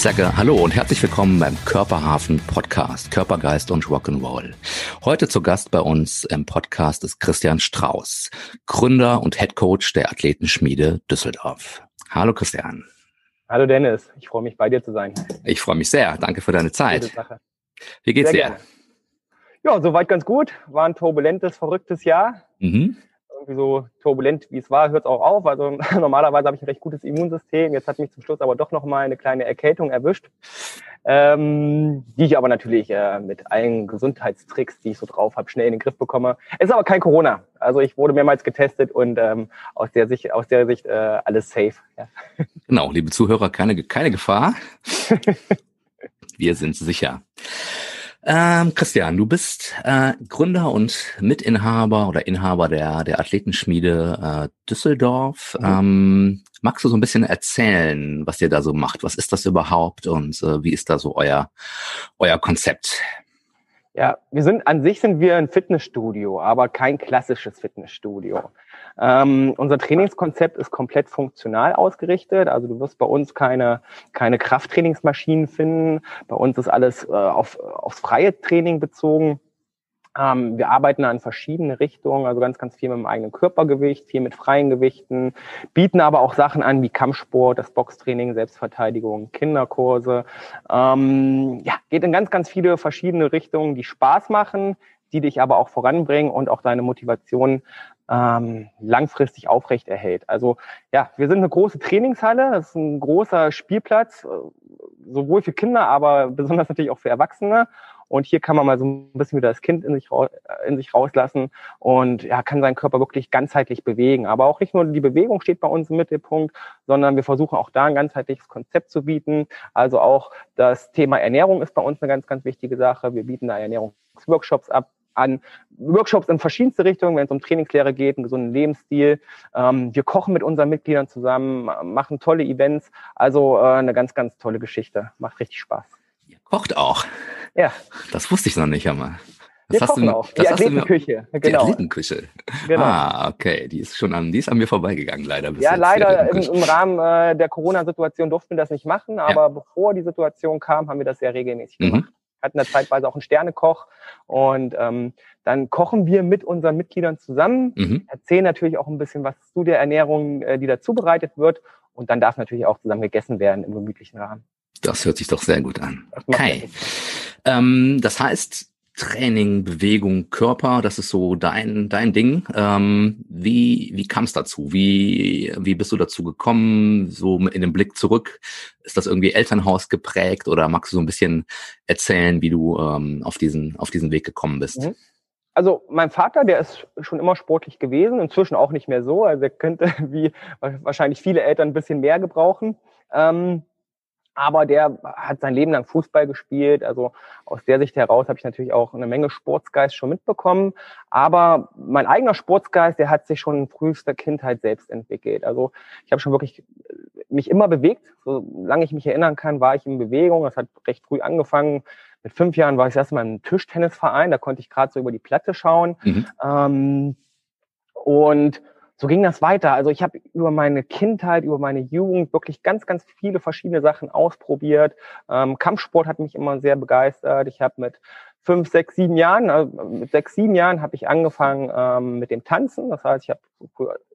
Ich sage Hallo und herzlich willkommen beim Körperhafen Podcast, Körpergeist und Rock'n'Roll. Heute zu Gast bei uns im Podcast ist Christian Strauß, Gründer und Head Coach der Athletenschmiede Düsseldorf. Hallo Christian. Hallo Dennis, ich freue mich bei dir zu sein. Ich freue mich sehr. Danke für deine Zeit. Wie geht's sehr dir? Gerne. Ja, soweit ganz gut. War ein turbulentes, verrücktes Jahr. Mhm irgendwie so turbulent, wie es war, hört es auch auf. Also normalerweise habe ich ein recht gutes Immunsystem. Jetzt hat mich zum Schluss aber doch noch mal eine kleine Erkältung erwischt, ähm, die ich aber natürlich äh, mit allen Gesundheitstricks, die ich so drauf habe, schnell in den Griff bekomme. Es ist aber kein Corona. Also ich wurde mehrmals getestet und ähm, aus der Sicht, aus der Sicht äh, alles safe. Ja. Genau, liebe Zuhörer, keine, keine Gefahr. Wir sind sicher. Ähm, Christian, du bist äh, Gründer und Mitinhaber oder Inhaber der, der Athletenschmiede äh, Düsseldorf. Mhm. Ähm, magst du so ein bisschen erzählen, was ihr da so macht? Was ist das überhaupt und äh, wie ist da so euer, euer Konzept? Ja, wir sind an sich sind wir ein Fitnessstudio, aber kein klassisches Fitnessstudio. Ähm, unser Trainingskonzept ist komplett funktional ausgerichtet. Also du wirst bei uns keine, keine Krafttrainingsmaschinen finden. Bei uns ist alles äh, auf, aufs freie Training bezogen. Ähm, wir arbeiten an verschiedene Richtungen, also ganz, ganz viel mit dem eigenen Körpergewicht, viel mit freien Gewichten, bieten aber auch Sachen an wie Kampfsport, das Boxtraining, Selbstverteidigung, Kinderkurse. Ähm, ja, geht in ganz, ganz viele verschiedene Richtungen, die Spaß machen, die dich aber auch voranbringen und auch deine Motivation ähm, langfristig aufrecht erhält. Also ja, wir sind eine große Trainingshalle, das ist ein großer Spielplatz, äh, sowohl für Kinder, aber besonders natürlich auch für Erwachsene. Und hier kann man mal so ein bisschen wieder das Kind in sich, in sich rauslassen und ja, kann seinen Körper wirklich ganzheitlich bewegen. Aber auch nicht nur die Bewegung steht bei uns im Mittelpunkt, sondern wir versuchen auch da ein ganzheitliches Konzept zu bieten. Also auch das Thema Ernährung ist bei uns eine ganz, ganz wichtige Sache. Wir bieten da Ernährungsworkshops ab, an Workshops in verschiedenste Richtungen, wenn es um Trainingslehre geht, einen gesunden Lebensstil. Ähm, wir kochen mit unseren Mitgliedern zusammen, machen tolle Events. Also äh, eine ganz, ganz tolle Geschichte. Macht richtig Spaß. Ihr kocht auch. Ja. Das wusste ich noch nicht einmal. Das wir hast kochen du, auch. Die Athletenküche. Genau. Die Athletenküche. Genau. Ah, okay. Die ist schon an, die ist an mir vorbeigegangen, leider. ja, jetzt, leider im, im, Rahmen äh, der Corona-Situation durften wir das nicht machen, aber ja. bevor die Situation kam, haben wir das sehr regelmäßig mhm. Hatten da zeitweise auch einen Sternekoch und ähm, dann kochen wir mit unseren Mitgliedern zusammen, mhm. erzählen natürlich auch ein bisschen was zu der Ernährung, äh, die da zubereitet wird und dann darf natürlich auch zusammen gegessen werden im gemütlichen Rahmen. Das hört sich doch sehr gut an. Okay. Ähm, das heißt, Training, Bewegung, Körper, das ist so dein, dein Ding. Ähm, wie wie kam es dazu? Wie, wie bist du dazu gekommen? So in den Blick zurück. Ist das irgendwie Elternhaus geprägt oder magst du so ein bisschen erzählen, wie du ähm, auf, diesen, auf diesen Weg gekommen bist? Mhm. Also mein Vater, der ist schon immer sportlich gewesen, inzwischen auch nicht mehr so. Also er könnte wie wahrscheinlich viele Eltern ein bisschen mehr gebrauchen. Ähm, aber der hat sein Leben lang Fußball gespielt. Also aus der Sicht heraus habe ich natürlich auch eine Menge Sportsgeist schon mitbekommen. Aber mein eigener Sportsgeist, der hat sich schon in frühester Kindheit selbst entwickelt. Also ich habe schon wirklich mich immer bewegt. Solange ich mich erinnern kann, war ich in Bewegung. Das hat recht früh angefangen. Mit fünf Jahren war ich das erste Mal im Tischtennisverein. Da konnte ich gerade so über die Platte schauen. Mhm. Ähm, und so ging das weiter. Also ich habe über meine Kindheit, über meine Jugend wirklich ganz, ganz viele verschiedene Sachen ausprobiert. Ähm, Kampfsport hat mich immer sehr begeistert. Ich habe mit fünf, sechs, sieben Jahren, also mit sechs, sieben Jahren habe ich angefangen ähm, mit dem Tanzen. Das heißt, ich habe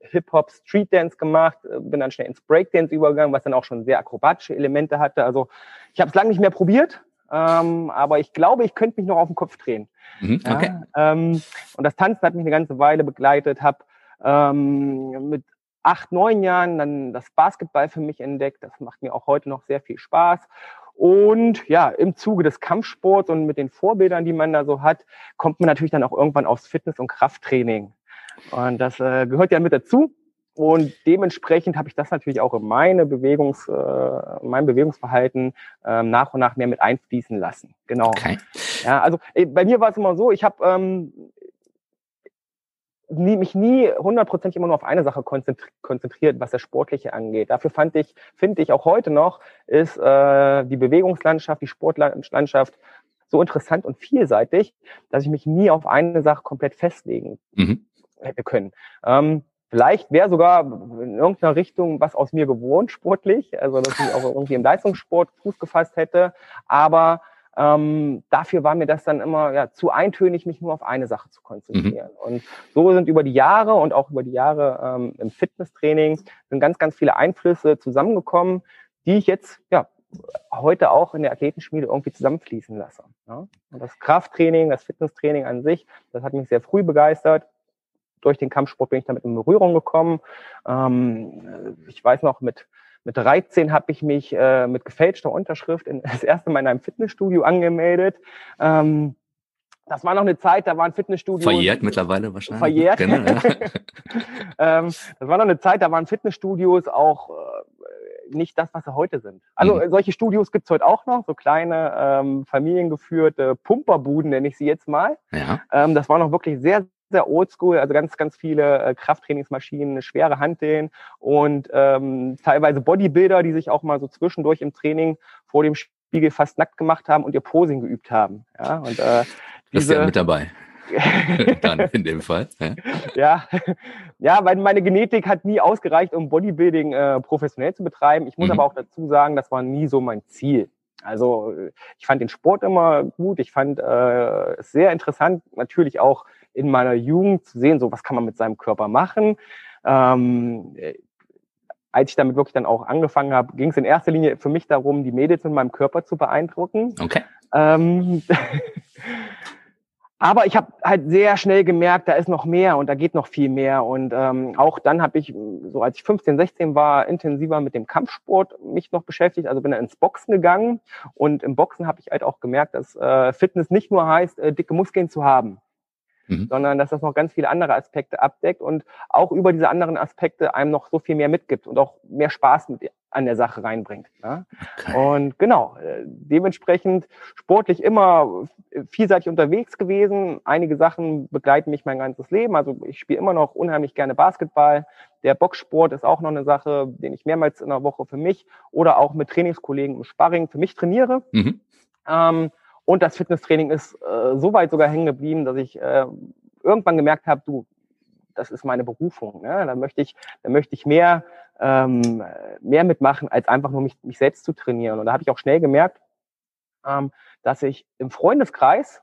Hip-Hop, Street Dance gemacht, äh, bin dann schnell ins Breakdance übergegangen, was dann auch schon sehr akrobatische Elemente hatte. Also ich habe es lange nicht mehr probiert, ähm, aber ich glaube, ich könnte mich noch auf den Kopf drehen. Mhm, okay. Ja, ähm, und das Tanzen hat mich eine ganze Weile begleitet, habe ähm, mit acht, neun Jahren dann das Basketball für mich entdeckt. Das macht mir auch heute noch sehr viel Spaß. Und ja, im Zuge des Kampfsports und mit den Vorbildern, die man da so hat, kommt man natürlich dann auch irgendwann aufs Fitness- und Krafttraining. Und das äh, gehört ja mit dazu. Und dementsprechend habe ich das natürlich auch in meine Bewegungs, äh, mein Bewegungsverhalten ähm, nach und nach mehr mit einfließen lassen. Genau. Okay. Ja, also ey, bei mir war es immer so, ich habe ähm, nie, mich nie hundertprozentig immer nur auf eine Sache konzentriert, was das Sportliche angeht. Dafür fand ich, finde ich auch heute noch, ist äh, die Bewegungslandschaft, die Sportlandschaft so interessant und vielseitig, dass ich mich nie auf eine Sache komplett festlegen mhm. hätte können. Ähm, vielleicht wäre sogar in irgendeiner Richtung was aus mir gewohnt, sportlich, also dass ich auch irgendwie im Leistungssport Fuß gefasst hätte. Aber ähm, dafür war mir das dann immer ja, zu eintönig, mich nur auf eine Sache zu konzentrieren. Mhm. Und so sind über die Jahre und auch über die Jahre ähm, im Fitnesstraining sind ganz, ganz viele Einflüsse zusammengekommen, die ich jetzt ja heute auch in der Athletenschmiede irgendwie zusammenfließen lasse. Ja? Und das Krafttraining, das Fitnesstraining an sich, das hat mich sehr früh begeistert. Durch den Kampfsport bin ich damit in Berührung gekommen. Ähm, ich weiß noch, mit mit 13 habe ich mich äh, mit gefälschter Unterschrift in, das erste Mal in einem Fitnessstudio angemeldet. Ähm, das war noch eine Zeit, da waren Fitnessstudios. Verjährt mittlerweile wahrscheinlich. Verjährt. Genau, ja. ähm, das war noch eine Zeit, da waren Fitnessstudios auch äh, nicht das, was sie heute sind. Also mhm. solche Studios gibt's heute auch noch, so kleine ähm, familiengeführte Pumperbuden, nenne ich sie jetzt mal. Ja. Ähm, das war noch wirklich sehr, sehr oldschool, also ganz, ganz viele äh, Krafttrainingsmaschinen, schwere Hanteln und ähm, teilweise Bodybuilder, die sich auch mal so zwischendurch im Training vor dem Spiegel fast nackt gemacht haben und ihr Posing geübt haben. Ja, und, äh, diese, ist ja mit dabei. Dann in dem Fall. Ja. ja. weil meine Genetik hat nie ausgereicht, um Bodybuilding äh, professionell zu betreiben. Ich muss mhm. aber auch dazu sagen, das war nie so mein Ziel. Also ich fand den Sport immer gut, ich fand äh, es sehr interessant, natürlich auch in meiner Jugend zu sehen, so was kann man mit seinem Körper machen. Ähm, als ich damit wirklich dann auch angefangen habe, ging es in erster Linie für mich darum, die Mädels mit meinem Körper zu beeindrucken. Okay. Ähm, aber ich habe halt sehr schnell gemerkt, da ist noch mehr und da geht noch viel mehr. Und ähm, auch dann habe ich, so als ich 15, 16 war, intensiver mit dem Kampfsport mich noch beschäftigt. Also bin dann ins Boxen gegangen. Und im Boxen habe ich halt auch gemerkt, dass äh, Fitness nicht nur heißt, äh, dicke Muskeln zu haben mhm. sondern dass das noch ganz viele andere Aspekte abdeckt und auch über diese anderen Aspekte einem noch so viel mehr mitgibt und auch mehr Spaß mit an der Sache reinbringt. Ne? Okay. Und genau, äh, dementsprechend sportlich immer vielseitig unterwegs gewesen. Einige Sachen begleiten mich mein ganzes Leben. Also ich spiele immer noch unheimlich gerne Basketball. Der Boxsport ist auch noch eine Sache, den ich mehrmals in der Woche für mich oder auch mit Trainingskollegen im Sparring für mich trainiere. Mhm. Ähm, und das Fitnesstraining ist äh, so weit sogar hängen geblieben, dass ich äh, irgendwann gemerkt habe, du, das ist meine Berufung. Ne? Da möchte ich, da möchte ich mehr, ähm, mehr mitmachen, als einfach nur mich, mich selbst zu trainieren. Und da habe ich auch schnell gemerkt, ähm, dass ich im Freundeskreis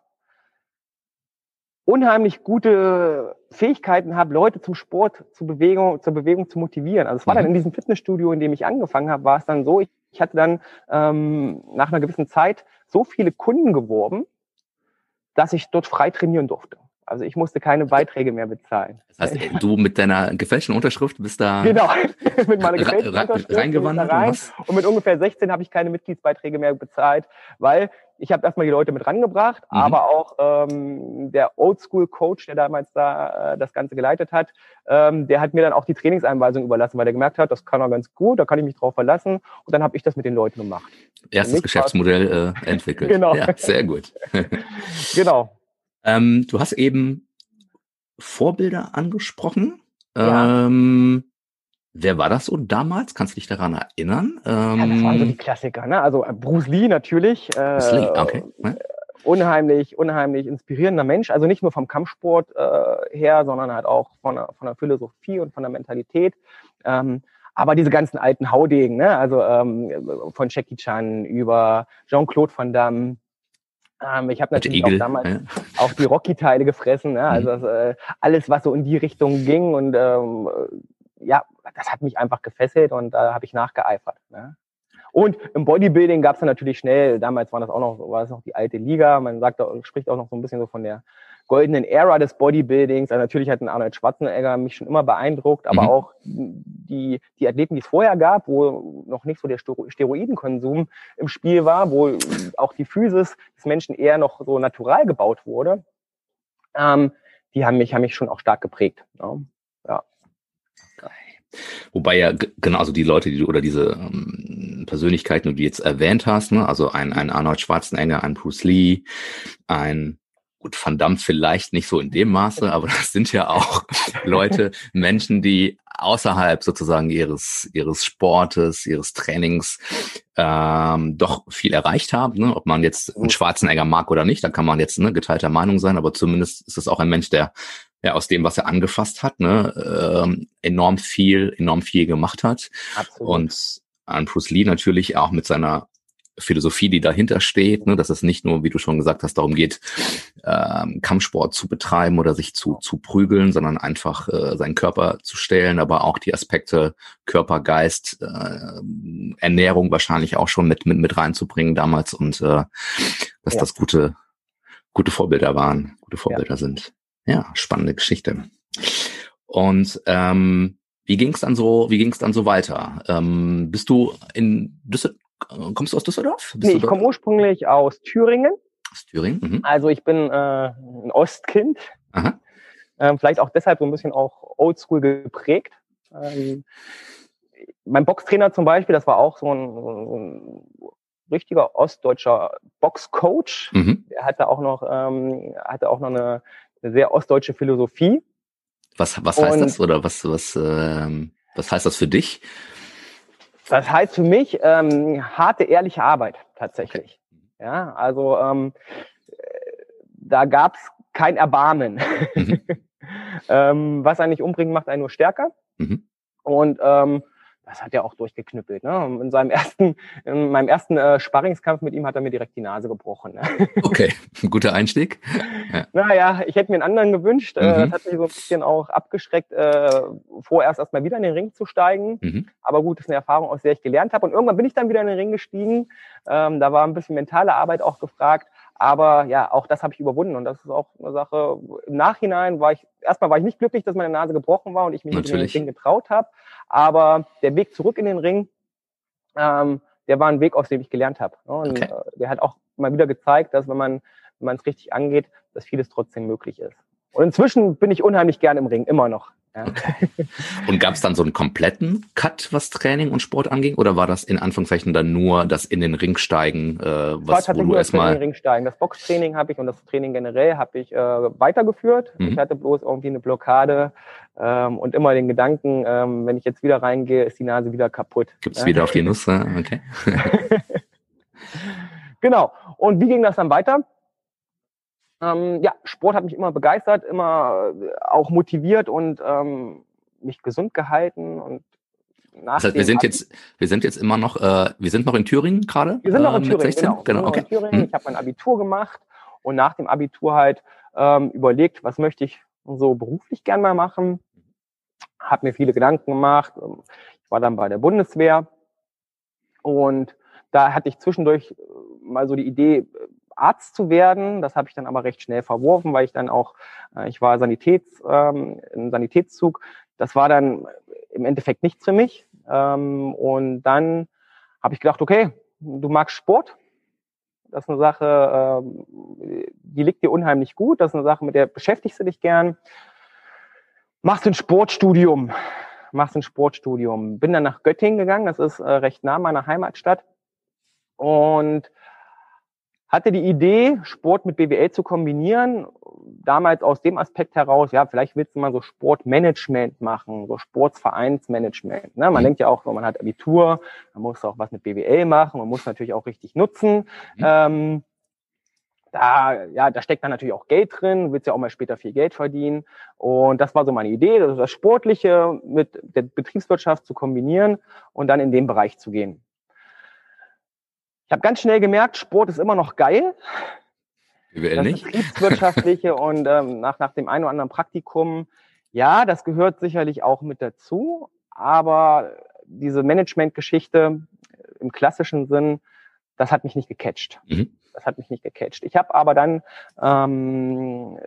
unheimlich gute Fähigkeiten habe, Leute zum Sport, zur Bewegung, zur Bewegung zu motivieren. Also es war dann mhm. in diesem Fitnessstudio, in dem ich angefangen habe, war es dann so, ich, ich hatte dann ähm, nach einer gewissen Zeit so viele Kunden geworben, dass ich dort frei trainieren durfte. Also ich musste keine Beiträge mehr bezahlen. Das heißt, du mit deiner gefälschten Unterschrift bist da genau, mit meiner gefälschten Unterschrift reingewandert rein und mit ungefähr 16 habe ich keine Mitgliedsbeiträge mehr bezahlt, weil ich habe erstmal die Leute mit rangebracht, mhm. aber auch ähm, der Oldschool-Coach, der damals da äh, das Ganze geleitet hat, ähm, der hat mir dann auch die Trainingseinweisung überlassen, weil er gemerkt hat, das kann er ganz gut, da kann ich mich drauf verlassen. Und dann habe ich das mit den Leuten gemacht. Erstes Geschäftsmodell äh, entwickelt. genau. Ja, sehr gut. genau. Ähm, du hast eben Vorbilder angesprochen. Ja. Ähm, Wer war das so damals? Kannst du dich daran erinnern? Ähm, ja, das waren so die Klassiker, ne? Also äh, Bruce Lee natürlich. Äh, Bruce Lee, okay. Ja. Unheimlich, unheimlich inspirierender Mensch. Also nicht nur vom Kampfsport äh, her, sondern halt auch von der, von der Philosophie und von der Mentalität. Ähm, aber diese ganzen alten Haudegen, ne? also ähm, von Jackie Chan über Jean-Claude Van Damme, ähm, ich habe natürlich Igel, auch damals ja. auch die Rocky-Teile gefressen, ne? also mhm. das, äh, alles, was so in die Richtung ging und ähm, ja, das hat mich einfach gefesselt und da habe ich nachgeeifert. Ne? Und im Bodybuilding gab es dann natürlich schnell, damals war das auch noch, war das noch die alte Liga, man sagt, spricht auch noch so ein bisschen so von der goldenen Ära des Bodybuildings. Also natürlich hat ein Arnold Schwarzenegger mich schon immer beeindruckt, aber mhm. auch die, die Athleten, die es vorher gab, wo noch nicht so der Steroidenkonsum im Spiel war, wo auch die Physis des Menschen eher noch so natural gebaut wurde, ähm, die haben mich, haben mich schon auch stark geprägt. Ne? Ja. Wobei ja genau, also die Leute, die du oder diese ähm, Persönlichkeiten, die du jetzt erwähnt hast, ne, also ein, ein Arnold Schwarzenegger, ein Bruce Lee, ein gut, Van Damme vielleicht nicht so in dem Maße, aber das sind ja auch Leute, Menschen, die außerhalb sozusagen ihres, ihres Sportes, ihres Trainings ähm, doch viel erreicht haben. Ne? Ob man jetzt einen Schwarzenegger mag oder nicht, da kann man jetzt ne, geteilter Meinung sein, aber zumindest ist es auch ein Mensch, der ja aus dem, was er angefasst hat, ne, ähm, enorm viel, enorm viel gemacht hat. Absolut. Und an Bruce Lee natürlich auch mit seiner Philosophie, die dahinter steht, ne, dass es nicht nur, wie du schon gesagt hast, darum geht, ähm, Kampfsport zu betreiben oder sich zu, zu prügeln, sondern einfach äh, seinen Körper zu stellen, aber auch die Aspekte Körper, Geist, äh, Ernährung wahrscheinlich auch schon mit, mit, mit reinzubringen damals und äh, dass ja. das gute, gute Vorbilder waren, gute Vorbilder ja. sind. Ja, spannende Geschichte. Und ähm, wie ging es dann so? Wie ging es dann so weiter? Ähm, bist du in Düsseldorf? Kommst du aus Düsseldorf? Bist nee, ich komme ursprünglich aus Thüringen. Aus Thüringen. Mhm. Also ich bin äh, ein Ostkind. Aha. Ähm, vielleicht auch deshalb so ein bisschen auch Oldschool geprägt. Ähm, mein Boxtrainer zum Beispiel, das war auch so ein, so ein richtiger ostdeutscher Boxcoach. Mhm. Er hatte auch noch, ähm, hatte auch noch eine, eine sehr ostdeutsche Philosophie. Was, was heißt das oder was, was, ähm, was heißt das für dich? Das heißt für mich ähm, harte, ehrliche Arbeit tatsächlich. Okay. Ja, also ähm, da gab es kein Erbarmen. Mhm. ähm, was einen nicht umbringen, macht einen nur stärker. Mhm. Und ähm, das hat er auch durchgeknüppelt. Ne? In seinem ersten, in meinem ersten äh, Sparringskampf mit ihm hat er mir direkt die Nase gebrochen. Ne? Okay, ein guter Einstieg. Ja. Naja, ich hätte mir einen anderen gewünscht. Äh, mhm. Äh, das hat mich so ein bisschen auch abgeschreckt, äh, vorerst erstmal wieder in den Ring zu steigen. Mhm. Aber gut, das ist eine Erfahrung, aus der ich gelernt habe. Und irgendwann bin ich dann wieder in den Ring gestiegen. Ähm, da war ein bisschen mentale Arbeit auch gefragt. Aber ja, auch das habe ich überwunden und das ist auch eine Sache. Im Nachhinein war ich, erstmal war ich nicht glücklich, dass meine Nase gebrochen war und ich mich nicht in den Ring getraut habe. Aber der Weg zurück in den Ring, ähm, der war ein Weg, aus dem ich gelernt habe. Ne? Und okay. äh, der hat auch mal wieder gezeigt, dass wenn man wenn man es richtig angeht, dass vieles trotzdem möglich ist. Und inzwischen bin ich unheimlich gern im Ring, immer noch. Ja. Okay. Und gab es dann so einen kompletten Cut, was Training und Sport anging? Oder war das in Anführungszeichen dann nur das in den Ring steigen, äh, was wo du erstmal... in den Ring steigen. Das Boxtraining habe ich und das Training generell habe ich äh, weitergeführt. Mhm. Ich hatte bloß irgendwie eine Blockade ähm, und immer den Gedanken, ähm, wenn ich jetzt wieder reingehe, ist die Nase wieder kaputt. Gibt's ja. wieder auf die Nuss, okay. genau. Und wie ging das dann weiter? Ähm, ja, Sport hat mich immer begeistert, immer äh, auch motiviert und ähm, mich gesund gehalten und nach das heißt, wir sind jetzt, wir sind jetzt immer noch, äh, wir sind noch in Thüringen gerade. Wir sind noch in äh, Thüringen, genau. genau okay. in Thüringen. Hm. Ich habe mein Abitur gemacht und nach dem Abitur halt ähm, überlegt, was möchte ich so beruflich gern mal machen. Habe mir viele Gedanken gemacht. Ich war dann bei der Bundeswehr und da hatte ich zwischendurch äh, mal so die Idee, Arzt zu werden. Das habe ich dann aber recht schnell verworfen, weil ich dann auch, äh, ich war Sanitäts, ähm, im Sanitätszug. Das war dann im Endeffekt nichts für mich. Ähm, und dann habe ich gedacht, okay, du magst Sport. Das ist eine Sache, ähm, die liegt dir unheimlich gut. Das ist eine Sache, mit der beschäftigst du dich gern. Machst ein Sportstudium. Machst ein Sportstudium. Bin dann nach Göttingen gegangen. Das ist äh, recht nah meiner Heimatstadt. Und hatte die Idee, Sport mit BWL zu kombinieren, damals aus dem Aspekt heraus, ja, vielleicht willst du mal so Sportmanagement machen, so Sportsvereinsmanagement. Ne? Man mhm. denkt ja auch, man hat Abitur, man muss auch was mit BWL machen, man muss natürlich auch richtig nutzen. Mhm. Ähm, da, ja, da steckt dann natürlich auch Geld drin, du willst ja auch mal später viel Geld verdienen. Und das war so meine Idee, das Sportliche mit der Betriebswirtschaft zu kombinieren und dann in den Bereich zu gehen. Ich habe ganz schnell gemerkt, Sport ist immer noch geil. BWL nicht. Betriebswirtschaftliche und ähm, nach, nach dem einen oder anderen Praktikum, ja, das gehört sicherlich auch mit dazu, aber diese Management-Geschichte im klassischen Sinn, das hat mich nicht gecatcht. Mhm. Das hat mich nicht gecatcht. Ich habe aber dann ähm,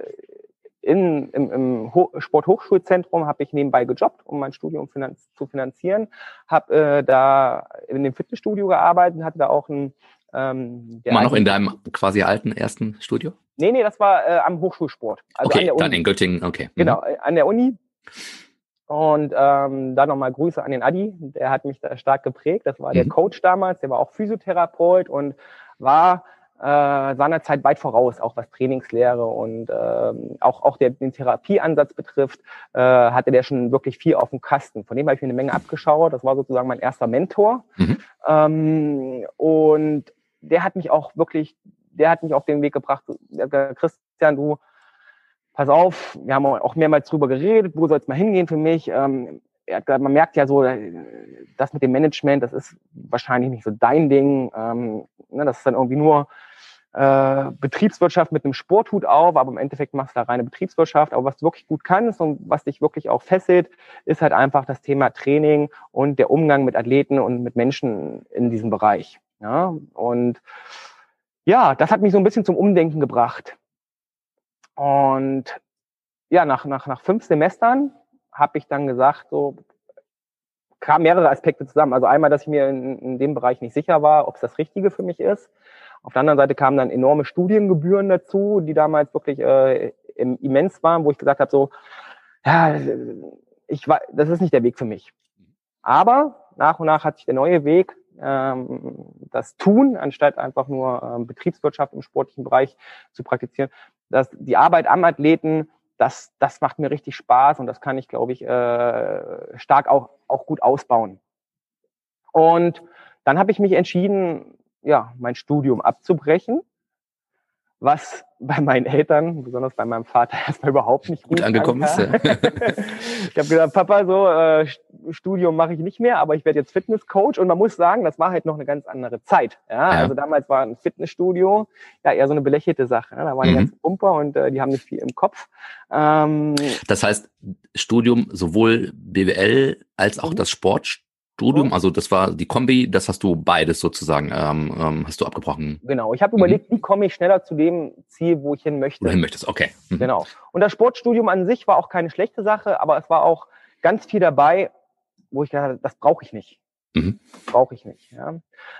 in, im, im Sporthochschulzentrum habe ich nebenbei gejobbt, um mein Studium finanz zu finanzieren. Habe äh, da in dem Fitnessstudio gearbeitet, hatte da auch ein ähm, Immer noch in deinem quasi alten ersten Studio? Nee, nee, das war äh, am Hochschulsport. Also okay, dann in Göttingen, okay. Mhm. Genau, äh, an der Uni. Und ähm, da nochmal Grüße an den Adi, der hat mich da stark geprägt. Das war mhm. der Coach damals, der war auch Physiotherapeut und war äh, seiner Zeit weit voraus, auch was Trainingslehre und ähm, auch, auch der, den Therapieansatz betrifft, äh, hatte der schon wirklich viel auf dem Kasten. Von dem habe ich mir eine Menge abgeschaut. Das war sozusagen mein erster Mentor. Mhm. Ähm, und der hat mich auch wirklich, der hat mich auf den Weg gebracht, Christian, du, pass auf, wir haben auch mehrmals drüber geredet, wo soll es mal hingehen für mich? Ähm, er man merkt ja so, äh, das mit dem Management, das ist wahrscheinlich nicht so dein Ding. Ähm, ne, das ist dann irgendwie nur äh, Betriebswirtschaft mit einem Sporthut auf, aber im Endeffekt machst du da reine Betriebswirtschaft. Aber was du wirklich gut kannst und was dich wirklich auch fesselt, ist halt einfach das Thema Training und der Umgang mit Athleten und mit Menschen in diesem Bereich. Ja, und ja, das hat mich so ein bisschen zum Umdenken gebracht. Und ja, nach, nach, nach fünf Semestern habe ich dann gesagt, so kamen mehrere Aspekte zusammen. Also einmal, dass ich mir in, in dem Bereich nicht sicher war, ob es das Richtige für mich ist. Auf der anderen Seite kamen dann enorme Studiengebühren dazu, die damals wirklich äh, immens waren, wo ich gesagt habe, so, ja, ich war, das ist nicht der Weg für mich. Aber nach und nach hat sich der neue Weg, ähm, das Tun, anstatt einfach nur ähm, Betriebswirtschaft im sportlichen Bereich zu praktizieren, dass die Arbeit am Athleten das, das macht mir richtig Spaß und das kann ich, glaube ich, äh, stark auch, auch gut ausbauen. Und dann habe ich mich entschieden, ja, mein Studium abzubrechen, was bei meinen Eltern, besonders bei meinem Vater, erstmal überhaupt nicht gut, gut angekommen ist. Ja. ich habe gesagt, Papa, so äh, Studium mache ich nicht mehr, aber ich werde jetzt Fitnesscoach und man muss sagen, das war halt noch eine ganz andere Zeit. Ja? ja. Also damals war ein Fitnessstudio ja eher so eine belächelte Sache. Ja? Da waren mhm. die ganzen Pumper und äh, die haben nicht viel im Kopf. Ähm, das heißt, Studium sowohl BWL als auch mhm. das Sport Studium, also das war die Kombi, das hast du beides sozusagen, ähm, ähm, hast du abgebrochen. Genau, ich habe überlegt, mhm. wie komme ich schneller zu dem Ziel, wo ich hin möchte. Wo du hin möchtest, okay. Mhm. Genau. Und das Sportstudium an sich war auch keine schlechte Sache, aber es war auch ganz viel dabei, wo ich gedacht habe, das brauche ich nicht. Mhm. Brauche ich nicht. Ja.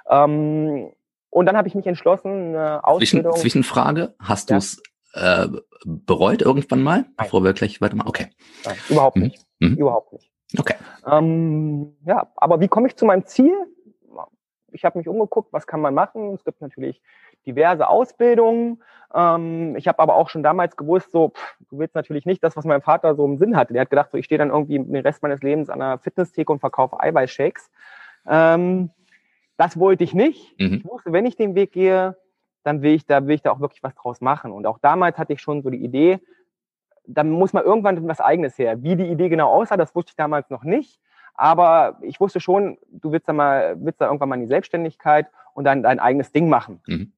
Ähm, und dann habe ich mich entschlossen, eine Ausbildung... Zwischen, Zwischenfrage, hast ja. du es äh, bereut irgendwann mal, Nein. bevor wir gleich weitermachen? Okay. Nein, überhaupt mhm. nicht. Mhm. Überhaupt nicht. Okay. Ähm, ja, aber wie komme ich zu meinem Ziel? Ich habe mich umgeguckt, was kann man machen? Es gibt natürlich diverse Ausbildungen. Ähm, ich habe aber auch schon damals gewusst, so, pff, du willst natürlich nicht das, was mein Vater so im Sinn hatte. Der hat gedacht, so, ich stehe dann irgendwie den Rest meines Lebens an einer Fitnesstheke und verkaufe Eiweißshakes. Ähm, das wollte ich nicht. Mhm. Ich wusste, wenn ich den Weg gehe, dann will ich da, will ich da auch wirklich was draus machen. Und auch damals hatte ich schon so die Idee, dann muss man irgendwann was Eigenes her. Wie die Idee genau aussah, das wusste ich damals noch nicht. Aber ich wusste schon, du willst da mal, willst da irgendwann mal in die Selbstständigkeit und dann dein eigenes Ding machen. Mhm.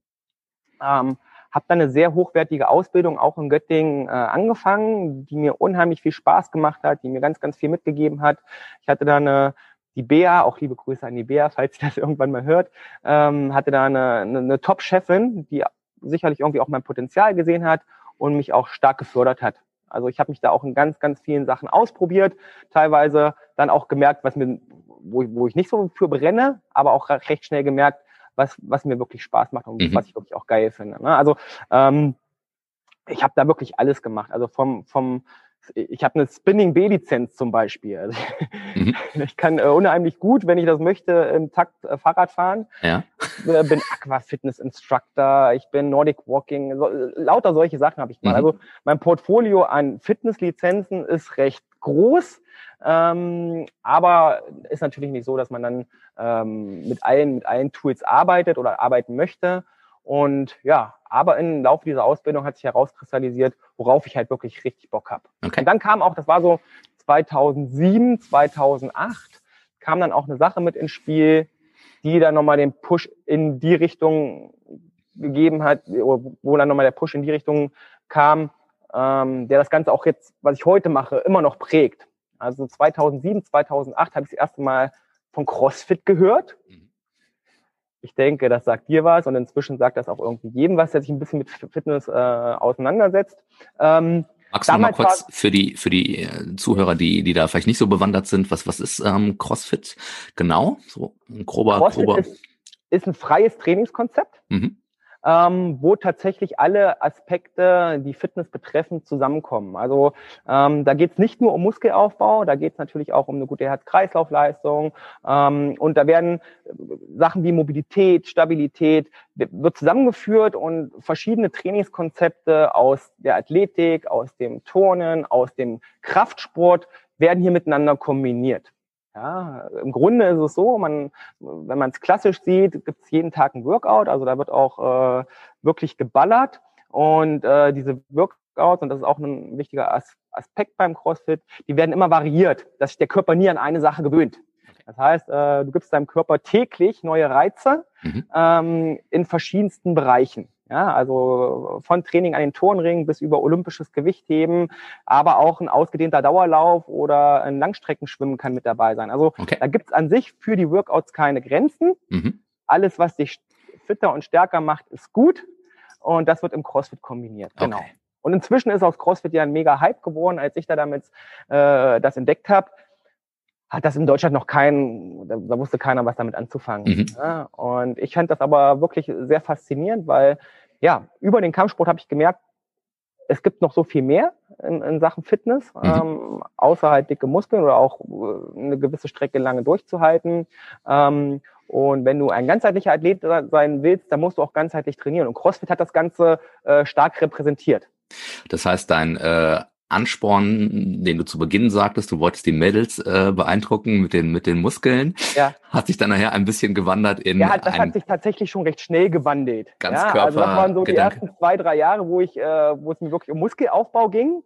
Ähm, habe dann eine sehr hochwertige Ausbildung auch in Göttingen äh, angefangen, die mir unheimlich viel Spaß gemacht hat, die mir ganz, ganz viel mitgegeben hat. Ich hatte da eine, die Bea, auch liebe Grüße an die Bea, falls ihr das irgendwann mal hört, ähm, hatte da eine, eine, eine Top-Chefin, die sicherlich irgendwie auch mein Potenzial gesehen hat und mich auch stark gefördert hat. Also ich habe mich da auch in ganz, ganz vielen Sachen ausprobiert, teilweise dann auch gemerkt, was mir, wo, wo ich nicht so für brenne, aber auch recht schnell gemerkt, was, was mir wirklich Spaß macht und mhm. was ich wirklich auch geil finde. Ne? Also ähm, ich habe da wirklich alles gemacht. Also vom, vom ich habe eine Spinning B-Lizenz zum Beispiel. Also mhm. Ich kann äh, unheimlich gut, wenn ich das möchte, im Takt äh, Fahrrad fahren. Ja. Äh, bin Aqua Fitness Instructor, ich bin Nordic Walking, so, lauter solche Sachen habe ich mal. Mhm. Also mein Portfolio an Fitnesslizenzen ist recht groß, ähm, aber ist natürlich nicht so, dass man dann ähm, mit allen mit allen Tools arbeitet oder arbeiten möchte. Und ja, aber im Laufe dieser Ausbildung hat sich herauskristallisiert, worauf ich halt wirklich richtig Bock habe. Okay. Und dann kam auch, das war so 2007, 2008, kam dann auch eine Sache mit ins Spiel, die dann nochmal den Push in die Richtung gegeben hat, wo dann nochmal der Push in die Richtung kam, ähm, der das Ganze auch jetzt, was ich heute mache, immer noch prägt. Also 2007, 2008 habe ich das erste Mal von CrossFit gehört. Mhm ich denke, das sagt dir was und inzwischen sagt das auch irgendwie jedem was, der sich ein bisschen mit Fitness äh, auseinandersetzt. Ähm, Magst du mal kurz für die für die äh, Zuhörer, die die da vielleicht nicht so bewandert sind, was was ist ähm, CrossFit genau? So ein grober CrossFit grober. Ist, ist ein freies Trainingskonzept. Mhm. Ähm, wo tatsächlich alle Aspekte, die Fitness betreffen, zusammenkommen. Also ähm, da geht es nicht nur um Muskelaufbau, da geht es natürlich auch um eine gute Herz-Kreislauf-Leistung ähm, und da werden äh, Sachen wie Mobilität, Stabilität, wird zusammengeführt und verschiedene Trainingskonzepte aus der Athletik, aus dem Turnen, aus dem Kraftsport werden hier miteinander kombiniert. Ja, im Grunde ist es so, man, wenn man es klassisch sieht, gibt es jeden Tag ein Workout, also da wird auch äh, wirklich geballert und äh, diese Workouts, und das ist auch ein wichtiger As Aspekt beim CrossFit, die werden immer variiert, dass sich der Körper nie an eine Sache gewöhnt. Das heißt, äh, du gibst deinem Körper täglich neue Reize mhm. ähm, in verschiedensten Bereichen. Ja, also von Training an den Turnring bis über olympisches Gewichtheben, aber auch ein ausgedehnter Dauerlauf oder ein Langstreckenschwimmen kann mit dabei sein. Also okay. da gibt's an sich für die Workouts keine Grenzen. Mhm. Alles, was dich fitter und stärker macht, ist gut. Und das wird im CrossFit kombiniert. Genau. Okay. Und inzwischen ist aus CrossFit ja ein mega Hype geworden, als ich da damit äh, das entdeckt habe hat das in Deutschland noch kein, da wusste keiner, was damit anzufangen. Mhm. Ja, und ich fand das aber wirklich sehr faszinierend, weil ja, über den Kampfsport habe ich gemerkt, es gibt noch so viel mehr in, in Sachen Fitness, mhm. ähm, außer halt dicke Muskeln oder auch äh, eine gewisse Strecke lange durchzuhalten. Ähm, und wenn du ein ganzheitlicher Athlet sein willst, dann musst du auch ganzheitlich trainieren. Und CrossFit hat das Ganze äh, stark repräsentiert. Das heißt, dein äh, Ansporn, den du zu Beginn sagtest, du wolltest die Mädels äh, beeindrucken mit den, mit den Muskeln, ja. hat sich dann nachher ein bisschen gewandert in. Ja, das hat sich tatsächlich schon recht schnell gewandelt. Ganz ja, Körper. Also das waren so die Gedanke. ersten zwei, drei Jahre, wo ich, äh, wo es mir wirklich um Muskelaufbau ging.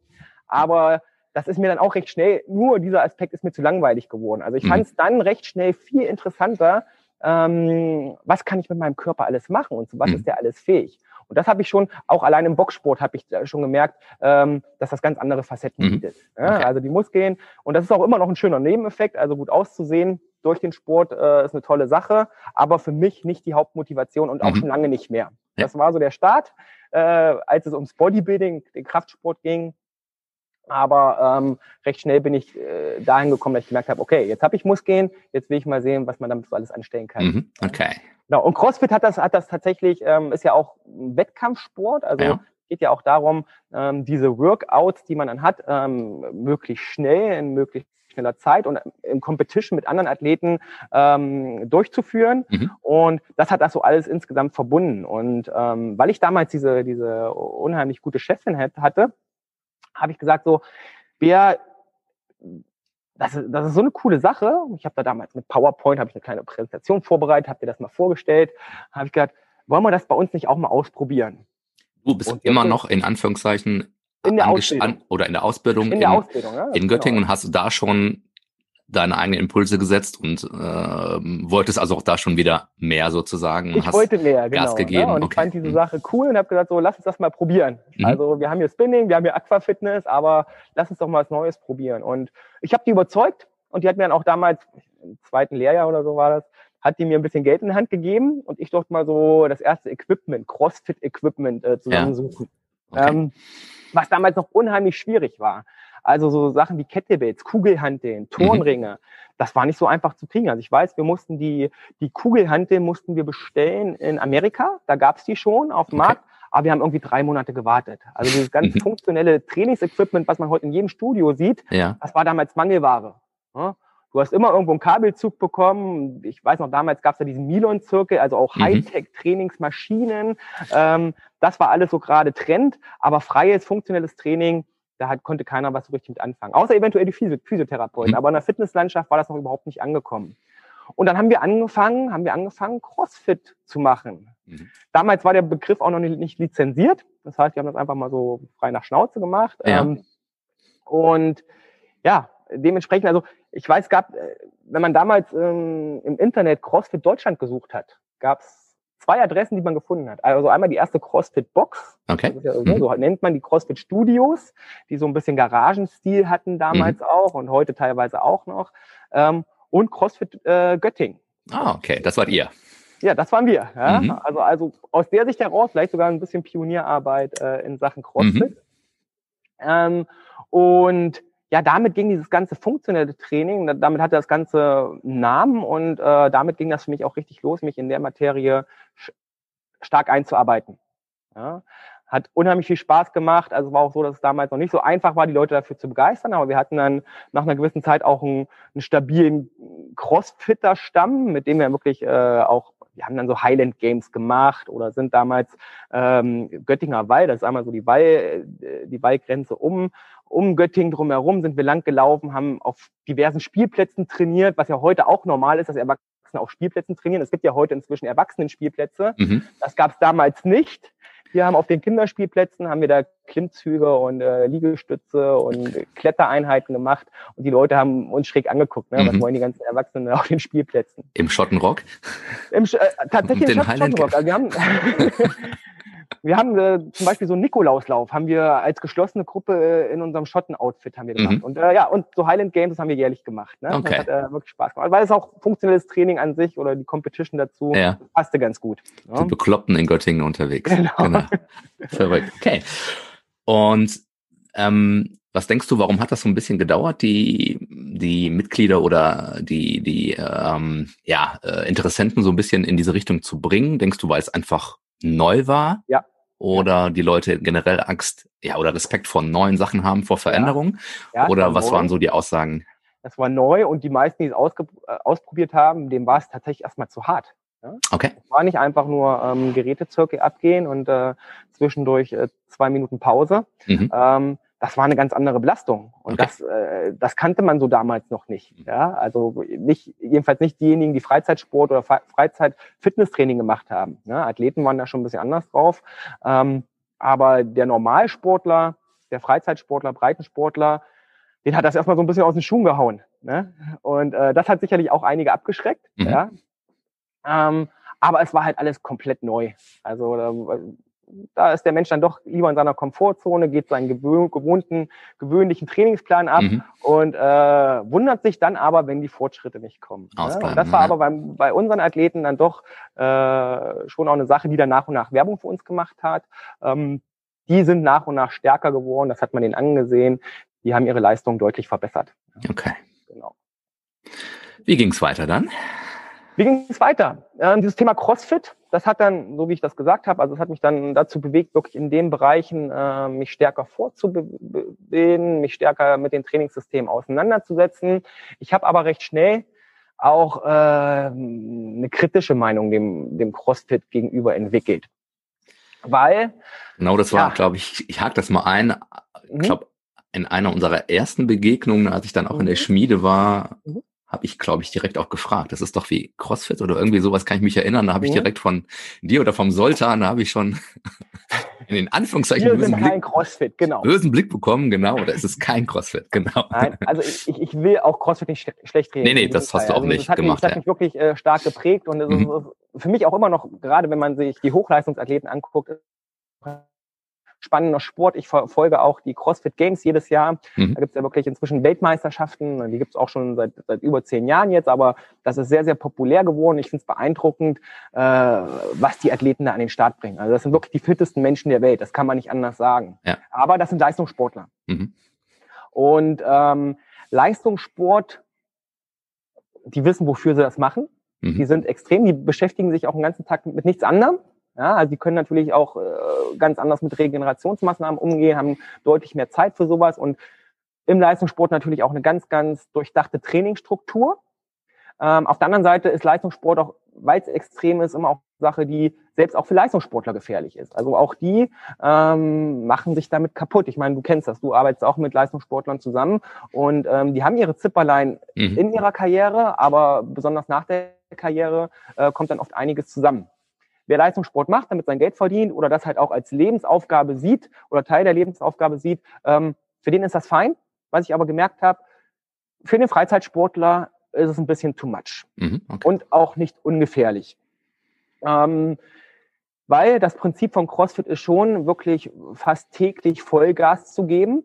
Aber das ist mir dann auch recht schnell, nur dieser Aspekt ist mir zu langweilig geworden. Also ich mhm. fand es dann recht schnell viel interessanter, ähm, was kann ich mit meinem Körper alles machen und zu was mhm. ist der alles fähig. Und das habe ich schon, auch allein im Boxsport habe ich schon gemerkt, ähm, dass das ganz andere Facetten mhm. bietet. Ja, okay. Also die Muskeln. Und das ist auch immer noch ein schöner Nebeneffekt. Also gut auszusehen durch den Sport äh, ist eine tolle Sache, aber für mich nicht die Hauptmotivation und auch mhm. schon lange nicht mehr. Ja. Das war so der Start, äh, als es ums Bodybuilding, den Kraftsport ging. Aber ähm, recht schnell bin ich äh, dahin gekommen, dass ich gemerkt habe, okay, jetzt habe ich Muskeln, jetzt will ich mal sehen, was man damit so alles anstellen kann. Mhm. Okay. Genau, und CrossFit hat das, hat das tatsächlich, ähm, ist ja auch ein Wettkampfsport, also ja. geht ja auch darum, ähm, diese Workouts, die man dann hat, ähm, möglichst schnell, in möglichst schneller Zeit und im Competition mit anderen Athleten ähm, durchzuführen. Mhm. Und das hat das so alles insgesamt verbunden. Und ähm, weil ich damals diese, diese unheimlich gute Chefin hatte, habe ich gesagt so, wer das ist, das ist so eine coole Sache. Ich habe da damals mit PowerPoint habe ich eine kleine Präsentation vorbereitet, habe dir das mal vorgestellt, habe ich gedacht, wollen wir das bei uns nicht auch mal ausprobieren? Du bist und immer noch in Anführungszeichen in der Ausbildung. oder in der Ausbildung in, in der Ausbildung, ja, in Göttingen genau. und hast du da schon deine eigenen Impulse gesetzt und äh, wolltest also auch da schon wieder mehr sozusagen. Ich wollte mehr, genau. Gas gegeben. Ja, und okay. ich fand diese mhm. Sache cool und habe gesagt, so lass uns das mal probieren. Mhm. Also wir haben hier Spinning, wir haben hier Aquafitness, aber lass uns doch mal was Neues probieren. Und ich habe die überzeugt und die hat mir dann auch damals, im zweiten Lehrjahr oder so war das, hat die mir ein bisschen Geld in die Hand gegeben und ich durfte mal so das erste Equipment, CrossFit-Equipment äh, zusammensuchen. Ja. Okay. Ähm, was damals noch unheimlich schwierig war. Also so Sachen wie Kettlebells, Kugelhanteln, Turnringe, mhm. das war nicht so einfach zu kriegen. Also ich weiß, wir mussten die, die Kugelhantel mussten wir bestellen in Amerika, da gab's die schon auf dem okay. Markt, aber wir haben irgendwie drei Monate gewartet. Also dieses ganz mhm. funktionelle Trainingsequipment, was man heute in jedem Studio sieht, ja. das war damals Mangelware. Du hast immer irgendwo einen Kabelzug bekommen. Ich weiß noch, damals gab es ja diesen Milon-Zirkel, also auch mhm. Hightech-Trainingsmaschinen. Ähm, das war alles so gerade Trend, aber freies, funktionelles Training, da hat, konnte keiner was so richtig mit anfangen. Außer eventuell die Physiotherapeuten. Mhm. Aber in der Fitnesslandschaft war das noch überhaupt nicht angekommen. Und dann haben wir angefangen, haben wir angefangen, CrossFit zu machen. Mhm. Damals war der Begriff auch noch nicht, nicht, lizenziert. Das heißt, wir haben das einfach mal so frei nach Schnauze gemacht. Ja. Ähm, und ja, dementsprechend, also ich weiß, gab, äh, wenn man damals ähm, im Internet CrossFit Deutschland gesucht hat, gab es zwei Adressen, die man gefunden hat. Also einmal die erste CrossFit Box. Okay. Ja, so, mhm. so, nennt man die CrossFit Studios, die so ein bisschen Garagenstil hatten damals mhm. auch und heute teilweise auch noch. Ähm, und CrossFit äh, Göttingen. Ah, okay, das wart ihr. Ja, das waren wir. Ja? Mhm. Also, also aus der Sicht heraus vielleicht sogar ein bisschen Pionierarbeit äh, in Sachen CrossFit. Mhm. Ähm, und ja, damit ging dieses ganze funktionelle Training, damit hatte das Ganze Namen und äh, damit ging das für mich auch richtig los, mich in der Materie stark einzuarbeiten. Ja, hat unheimlich viel Spaß gemacht. Also war auch so, dass es damals noch nicht so einfach war, die Leute dafür zu begeistern. Aber wir hatten dann nach einer gewissen Zeit auch einen, einen stabilen Crossfitter-Stamm, mit dem wir wirklich äh, auch wir haben dann so Highland Games gemacht oder sind damals ähm, Göttinger Wall, das ist einmal so die Wall, äh, die Wallgrenze um, um Göttingen drumherum sind wir lang gelaufen, haben auf diversen Spielplätzen trainiert, was ja heute auch normal ist, dass Erwachsene auf Spielplätzen trainieren. Es gibt ja heute inzwischen Erwachsenen-Spielplätze. Mhm. Das gab es damals nicht. Wir haben auf den Kinderspielplätzen haben wir da Klimmzüge und äh, Liegestütze und Klettereinheiten gemacht und die Leute haben uns schräg angeguckt. Ne? Mhm. Was wollen die ganzen Erwachsenen auf den Spielplätzen? Im Schottenrock? Im, äh, tatsächlich im Schottenrock. Also wir haben Wir haben äh, zum Beispiel so einen Nikolauslauf, haben wir als geschlossene Gruppe äh, in unserem Schotten-Outfit haben wir gemacht. Mhm. Und äh, ja, und so Highland Games, das haben wir jährlich gemacht. Ne? Okay. Das hat äh, wirklich Spaß gemacht. Weil es auch funktionelles Training an sich oder die Competition dazu ja. passte ganz gut. Ja? Die Bekloppten in Göttingen unterwegs. Genau. genau. Verrückt. Okay. Und ähm, was denkst du, warum hat das so ein bisschen gedauert, die, die Mitglieder oder die, die ähm, ja, äh, Interessenten so ein bisschen in diese Richtung zu bringen? Denkst du, weil es einfach neu war? Ja. Oder die Leute generell Angst, ja, oder Respekt vor neuen Sachen haben, vor Veränderungen? Ja. ja oder war was neu. waren so die Aussagen? Das war neu und die meisten, die es äh, ausprobiert haben, dem war es tatsächlich erstmal zu hart. Ja? Okay. Es war nicht einfach nur ähm, Gerätezirkel abgehen und äh, zwischendurch äh, zwei Minuten Pause. Mhm. Ähm, das war eine ganz andere Belastung. Und okay. das, äh, das kannte man so damals noch nicht. Mhm. Ja, also nicht, jedenfalls nicht diejenigen, die Freizeitsport oder Freizeit-Fitnesstraining gemacht haben. Ne? Athleten waren da schon ein bisschen anders drauf. Ähm, aber der Normalsportler, der Freizeitsportler, Breitensportler, den hat das erstmal so ein bisschen aus den Schuhen gehauen. Ne? Und äh, das hat sicherlich auch einige abgeschreckt. Mhm. Ja? Ähm, aber es war halt alles komplett neu. Also da ist der Mensch dann doch lieber in seiner Komfortzone, geht seinen gewohnten, gewöhnlichen Trainingsplan ab mhm. und äh, wundert sich dann aber, wenn die Fortschritte nicht kommen. Ne? Das war aber beim, bei unseren Athleten dann doch äh, schon auch eine Sache, die dann nach und nach Werbung für uns gemacht hat. Ähm, die sind nach und nach stärker geworden, das hat man denen angesehen. Die haben ihre Leistung deutlich verbessert. Okay. Genau. Wie ging's weiter dann? Wie ging es weiter? Ähm, dieses Thema CrossFit, das hat dann, so wie ich das gesagt habe, also es hat mich dann dazu bewegt, wirklich in den Bereichen äh, mich stärker vorzubilden, mich stärker mit den Trainingssystemen auseinanderzusetzen. Ich habe aber recht schnell auch äh, eine kritische Meinung dem, dem CrossFit gegenüber entwickelt. Weil. Genau, das war, ja, glaube ich, ich hake das mal ein. Ich mhm. glaube, in einer unserer ersten Begegnungen, als ich dann auch in der mhm. Schmiede war, mhm habe ich, glaube ich, direkt auch gefragt. Das ist doch wie CrossFit oder irgendwie sowas, kann ich mich erinnern. Da habe ich direkt von dir oder vom Sultan, da habe ich schon in den Anführungszeichen Wir bösen, Blick, CrossFit, genau. bösen Blick bekommen, genau. Oder ist es kein CrossFit, genau. Nein, also ich, ich will auch CrossFit nicht schlecht reden. Nee, nee, das hast du auch also nicht gemacht. Mich, das hat mich wirklich äh, stark geprägt und mhm. für mich auch immer noch, gerade wenn man sich die Hochleistungsathleten anguckt, spannender Sport. Ich verfolge auch die CrossFit Games jedes Jahr. Mhm. Da gibt es ja wirklich inzwischen Weltmeisterschaften. Die gibt es auch schon seit, seit über zehn Jahren jetzt, aber das ist sehr, sehr populär geworden. Ich finde es beeindruckend, äh, was die Athleten da an den Start bringen. Also das sind wirklich die fittesten Menschen der Welt. Das kann man nicht anders sagen. Ja. Aber das sind Leistungssportler. Mhm. Und ähm, Leistungssport, die wissen, wofür sie das machen. Mhm. Die sind extrem, die beschäftigen sich auch den ganzen Tag mit nichts anderem. Ja, also die können natürlich auch äh, ganz anders mit Regenerationsmaßnahmen umgehen, haben deutlich mehr Zeit für sowas und im Leistungssport natürlich auch eine ganz, ganz durchdachte Trainingsstruktur. Ähm, auf der anderen Seite ist Leistungssport auch, weil es extrem ist, immer auch Sache, die selbst auch für Leistungssportler gefährlich ist. Also auch die ähm, machen sich damit kaputt. Ich meine, du kennst das, du arbeitest auch mit Leistungssportlern zusammen und ähm, die haben ihre Zipperlein mhm. in ihrer Karriere, aber besonders nach der Karriere äh, kommt dann oft einiges zusammen wer Leistungssport macht, damit sein Geld verdient oder das halt auch als Lebensaufgabe sieht oder Teil der Lebensaufgabe sieht, ähm, für den ist das fein. Was ich aber gemerkt habe, für den Freizeitsportler ist es ein bisschen too much mhm, okay. und auch nicht ungefährlich. Ähm, weil das Prinzip von CrossFit ist schon wirklich fast täglich Vollgas zu geben.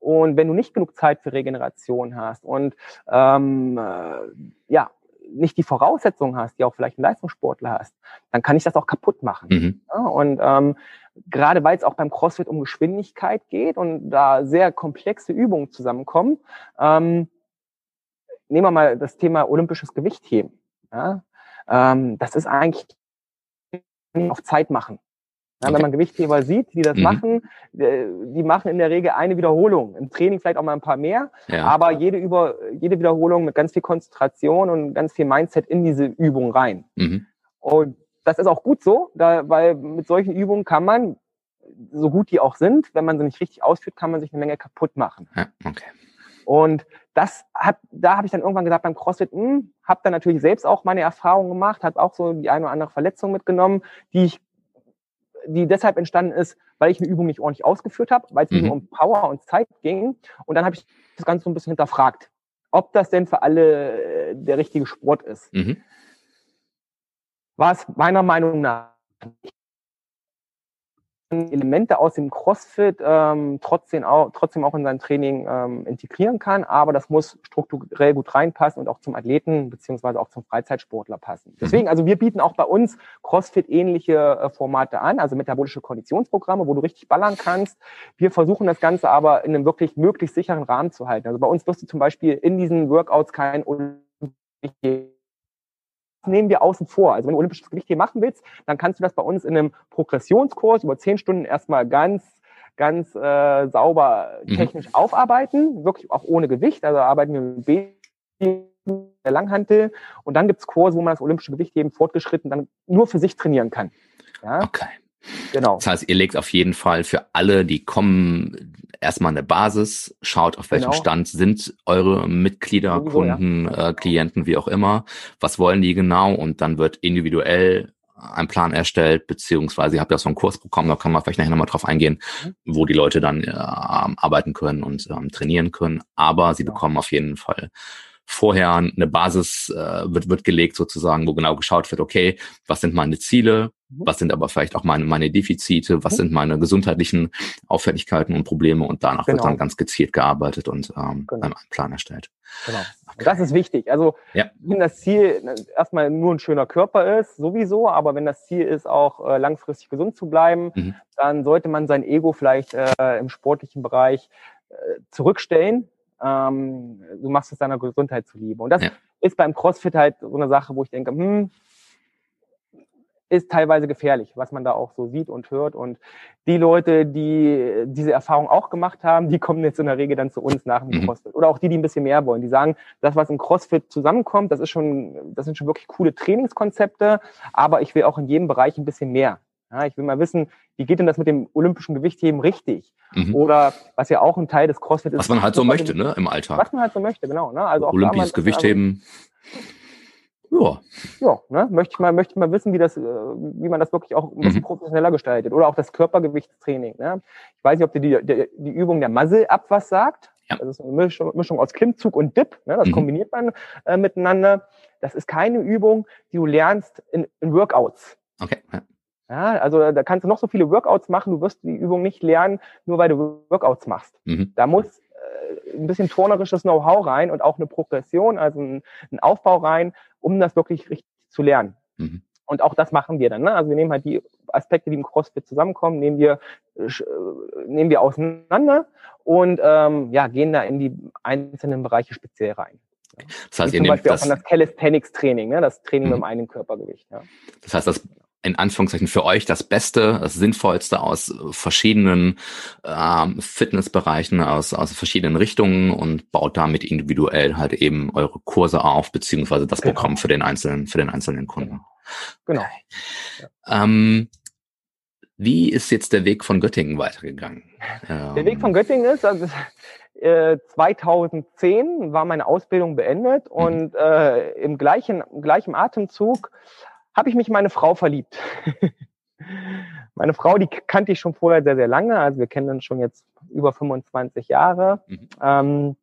Und wenn du nicht genug Zeit für Regeneration hast und ähm, äh, ja, nicht die Voraussetzungen hast, die auch vielleicht ein Leistungssportler hast, dann kann ich das auch kaputt machen. Mhm. Ja, und ähm, gerade weil es auch beim CrossFit um Geschwindigkeit geht und da sehr komplexe Übungen zusammenkommen, ähm, nehmen wir mal das Thema olympisches Gewichtheben. Ja? Ähm, das ist eigentlich auf Zeit machen. Ja, okay. Wenn man Gewichtheber sieht, die das mhm. machen, äh, die machen in der Regel eine Wiederholung. Im Training vielleicht auch mal ein paar mehr, ja. aber jede, über, jede Wiederholung mit ganz viel Konzentration und ganz viel Mindset in diese Übung rein. Mhm. Und das ist auch gut so, da, weil mit solchen Übungen kann man, so gut die auch sind, wenn man sie nicht richtig ausführt, kann man sich eine Menge kaputt machen. Ja, okay. Und das hat, da habe ich dann irgendwann gesagt beim CrossFit, hm, habe dann natürlich selbst auch meine Erfahrungen gemacht, habe auch so die eine oder andere Verletzung mitgenommen, die ich die deshalb entstanden ist, weil ich eine Übung nicht ordentlich ausgeführt habe, weil es mhm. um Power und Zeit ging. Und dann habe ich das Ganze so ein bisschen hinterfragt, ob das denn für alle äh, der richtige Sport ist. Mhm. War es meiner Meinung nach nicht. Elemente aus dem CrossFit ähm, trotzdem, auch, trotzdem auch in sein Training ähm, integrieren kann, aber das muss strukturell gut reinpassen und auch zum Athleten beziehungsweise auch zum Freizeitsportler passen. Mhm. Deswegen, also wir bieten auch bei uns CrossFit-ähnliche äh, Formate an, also metabolische Konditionsprogramme, wo du richtig ballern kannst. Wir versuchen das Ganze aber in einem wirklich möglichst sicheren Rahmen zu halten. Also bei uns wirst du zum Beispiel in diesen Workouts kein nehmen wir außen vor. Also wenn du olympisches Gewicht hier machen willst, dann kannst du das bei uns in einem Progressionskurs über zehn Stunden erstmal ganz ganz äh, sauber mhm. technisch mhm. aufarbeiten, wirklich auch ohne Gewicht. Also arbeiten wir mit B der Langhantel und dann gibt's Kurse, wo man das olympische Gewicht eben fortgeschritten dann nur für sich trainieren kann. Ja? Okay. Genau. Das heißt, ihr legt auf jeden Fall für alle, die kommen, erstmal eine Basis, schaut, auf welchem genau. Stand sind eure Mitglieder, Kunden, ja. äh, Klienten, wie auch immer, was wollen die genau und dann wird individuell ein Plan erstellt, beziehungsweise ihr habt ja so ein Kursprogramm, da kann man vielleicht nachher nochmal drauf eingehen, mhm. wo die Leute dann äh, arbeiten können und ähm, trainieren können. Aber sie genau. bekommen auf jeden Fall vorher eine Basis äh, wird, wird gelegt sozusagen, wo genau geschaut wird, okay, was sind meine Ziele. Was sind aber vielleicht auch meine, meine Defizite, was mhm. sind meine gesundheitlichen Auffälligkeiten und Probleme und danach genau. wird dann ganz gezielt gearbeitet und ähm, genau. ein Plan erstellt. Genau. Okay. Das ist wichtig. Also ja. wenn das Ziel erstmal nur ein schöner Körper ist, sowieso, aber wenn das Ziel ist, auch äh, langfristig gesund zu bleiben, mhm. dann sollte man sein Ego vielleicht äh, im sportlichen Bereich äh, zurückstellen ähm, du machst es deiner Gesundheit zuliebe. Und das ja. ist beim CrossFit halt so eine Sache, wo ich denke, hm, ist teilweise gefährlich, was man da auch so sieht und hört. Und die Leute, die diese Erfahrung auch gemacht haben, die kommen jetzt in der Regel dann zu uns nach dem mhm. CrossFit. Oder auch die, die ein bisschen mehr wollen. Die sagen, das, was im CrossFit zusammenkommt, das ist schon, das sind schon wirklich coole Trainingskonzepte, aber ich will auch in jedem Bereich ein bisschen mehr. Ja, ich will mal wissen, wie geht denn das mit dem olympischen Gewichtheben richtig? Mhm. Oder was ja auch ein Teil des CrossFit ist. Was man halt so möchte, ne, im Alltag. Was man halt so möchte, genau. Ne? Also auch Olympisches Gewichtheben. Ja. Ja, ne? möchte ich mal, möchte ich mal wissen, wie das, äh, wie man das wirklich auch ein bisschen mhm. professioneller gestaltet. Oder auch das Körpergewichtstraining. Ne? Ich weiß nicht, ob dir die, die, die Übung der Muscle-Up was sagt. Ja. Das ist eine Mischung, Mischung aus Klimmzug und Dip. Ne? Das mhm. kombiniert man äh, miteinander. Das ist keine Übung, die du lernst in, in Workouts. Okay. Ja. Ja, also da kannst du noch so viele Workouts machen, du wirst die Übung nicht lernen, nur weil du Workouts machst. Mhm. Da muss ein bisschen turnerisches Know-how rein und auch eine Progression, also ein, ein, Aufbau rein, um das wirklich richtig zu lernen. Mhm. Und auch das machen wir dann. Ne? Also wir nehmen halt die Aspekte, die im CrossFit zusammenkommen, nehmen wir, äh, nehmen wir auseinander und ähm, ja, gehen da in die einzelnen Bereiche speziell rein. Das heißt, Wie ihr zum Beispiel das, auch an das Calisthenics-Training, ne? das Training mhm. mit einem Körpergewicht. Ja. Das heißt, das in Anführungszeichen für euch das Beste, das Sinnvollste aus verschiedenen ähm, Fitnessbereichen, aus, aus verschiedenen Richtungen und baut damit individuell halt eben eure Kurse auf, beziehungsweise das genau. Programm für den einzelnen, für den einzelnen Kunden. Genau. Okay. Ähm, wie ist jetzt der Weg von Göttingen weitergegangen? Der Weg von Göttingen ist, also äh, 2010 war meine Ausbildung beendet mhm. und äh, im gleichen, gleichen Atemzug habe ich mich in meine Frau verliebt. meine Frau, die kannte ich schon vorher sehr, sehr lange. Also wir kennen uns schon jetzt über 25 Jahre. Mhm. Ähm,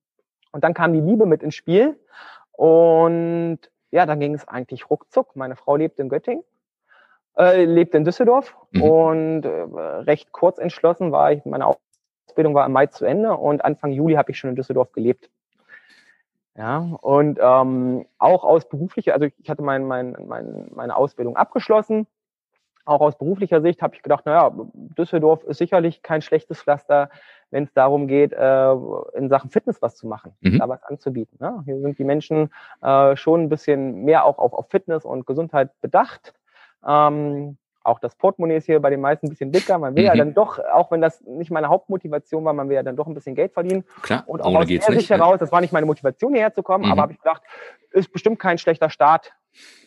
und dann kam die Liebe mit ins Spiel. Und ja, dann ging es eigentlich ruckzuck. Meine Frau lebt in Göttingen, äh, lebt in Düsseldorf. Mhm. Und äh, recht kurz entschlossen war ich, meine Ausbildung war im Mai zu Ende und Anfang Juli habe ich schon in Düsseldorf gelebt. Ja, und ähm, auch aus beruflicher, also ich hatte mein, mein, mein, meine Ausbildung abgeschlossen. Auch aus beruflicher Sicht habe ich gedacht, naja, Düsseldorf ist sicherlich kein schlechtes Pflaster, wenn es darum geht, äh, in Sachen Fitness was zu machen, mhm. da was anzubieten. Ne? Hier sind die Menschen äh, schon ein bisschen mehr auch auf, auf Fitness und Gesundheit bedacht. Ähm, Auch das Portemonnaie ist hier bei den meisten ein bisschen dicker. Man will mhm. ja dann doch, auch wenn das nicht meine Hauptmotivation war, man will ja dann doch ein bisschen Geld verdienen. Klar, und auch aus der Sicht nicht, heraus, das war nicht meine Motivation, hierher zu kommen, mhm. aber habe ich gedacht, ist bestimmt kein schlechter Start,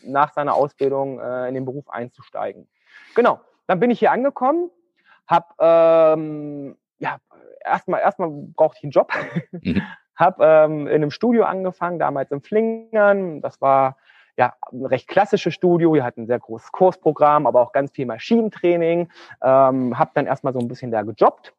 nach seiner Ausbildung äh, in den Beruf einzusteigen. Genau, dann bin ich hier angekommen, habe ähm, ja erstmal erstmal brauchte ich einen Job, mhm. habe ähm, in einem Studio angefangen, damals in Flingern. Das war ja, ein recht klassisches Studio. Wir hatten ein sehr großes Kursprogramm, aber auch ganz viel Maschinentraining. Ähm, habe dann erstmal so ein bisschen da gejobbt.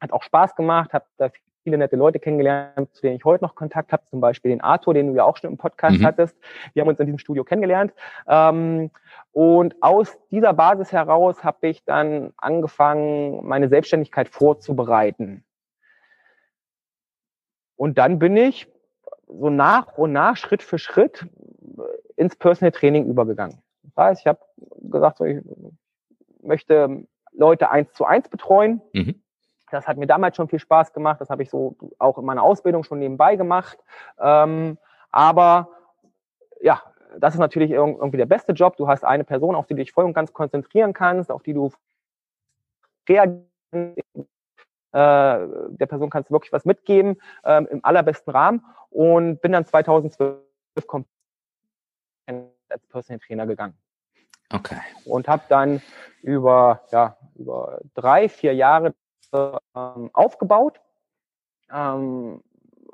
Hat auch Spaß gemacht, habe da viele nette Leute kennengelernt, zu denen ich heute noch Kontakt habe, zum Beispiel den Arthur, den du ja auch schon im Podcast mhm. hattest. Wir haben uns in diesem Studio kennengelernt. Ähm, und aus dieser Basis heraus habe ich dann angefangen, meine Selbstständigkeit vorzubereiten. Und dann bin ich so nach und nach, Schritt für Schritt, ins Personal Training übergegangen. Das heißt, ich habe gesagt, ich möchte Leute eins zu eins betreuen. Mhm. Das hat mir damals schon viel Spaß gemacht. Das habe ich so auch in meiner Ausbildung schon nebenbei gemacht. Ähm, aber ja, das ist natürlich irgendwie der beste Job. Du hast eine Person, auf die du dich voll und ganz konzentrieren kannst, auf die du reagieren äh, der Person kannst du wirklich was mitgeben ähm, im allerbesten Rahmen und bin dann 2012 komplett als Personal Trainer gegangen. Okay. Und habe dann über, ja, über drei, vier Jahre ähm, aufgebaut, ähm,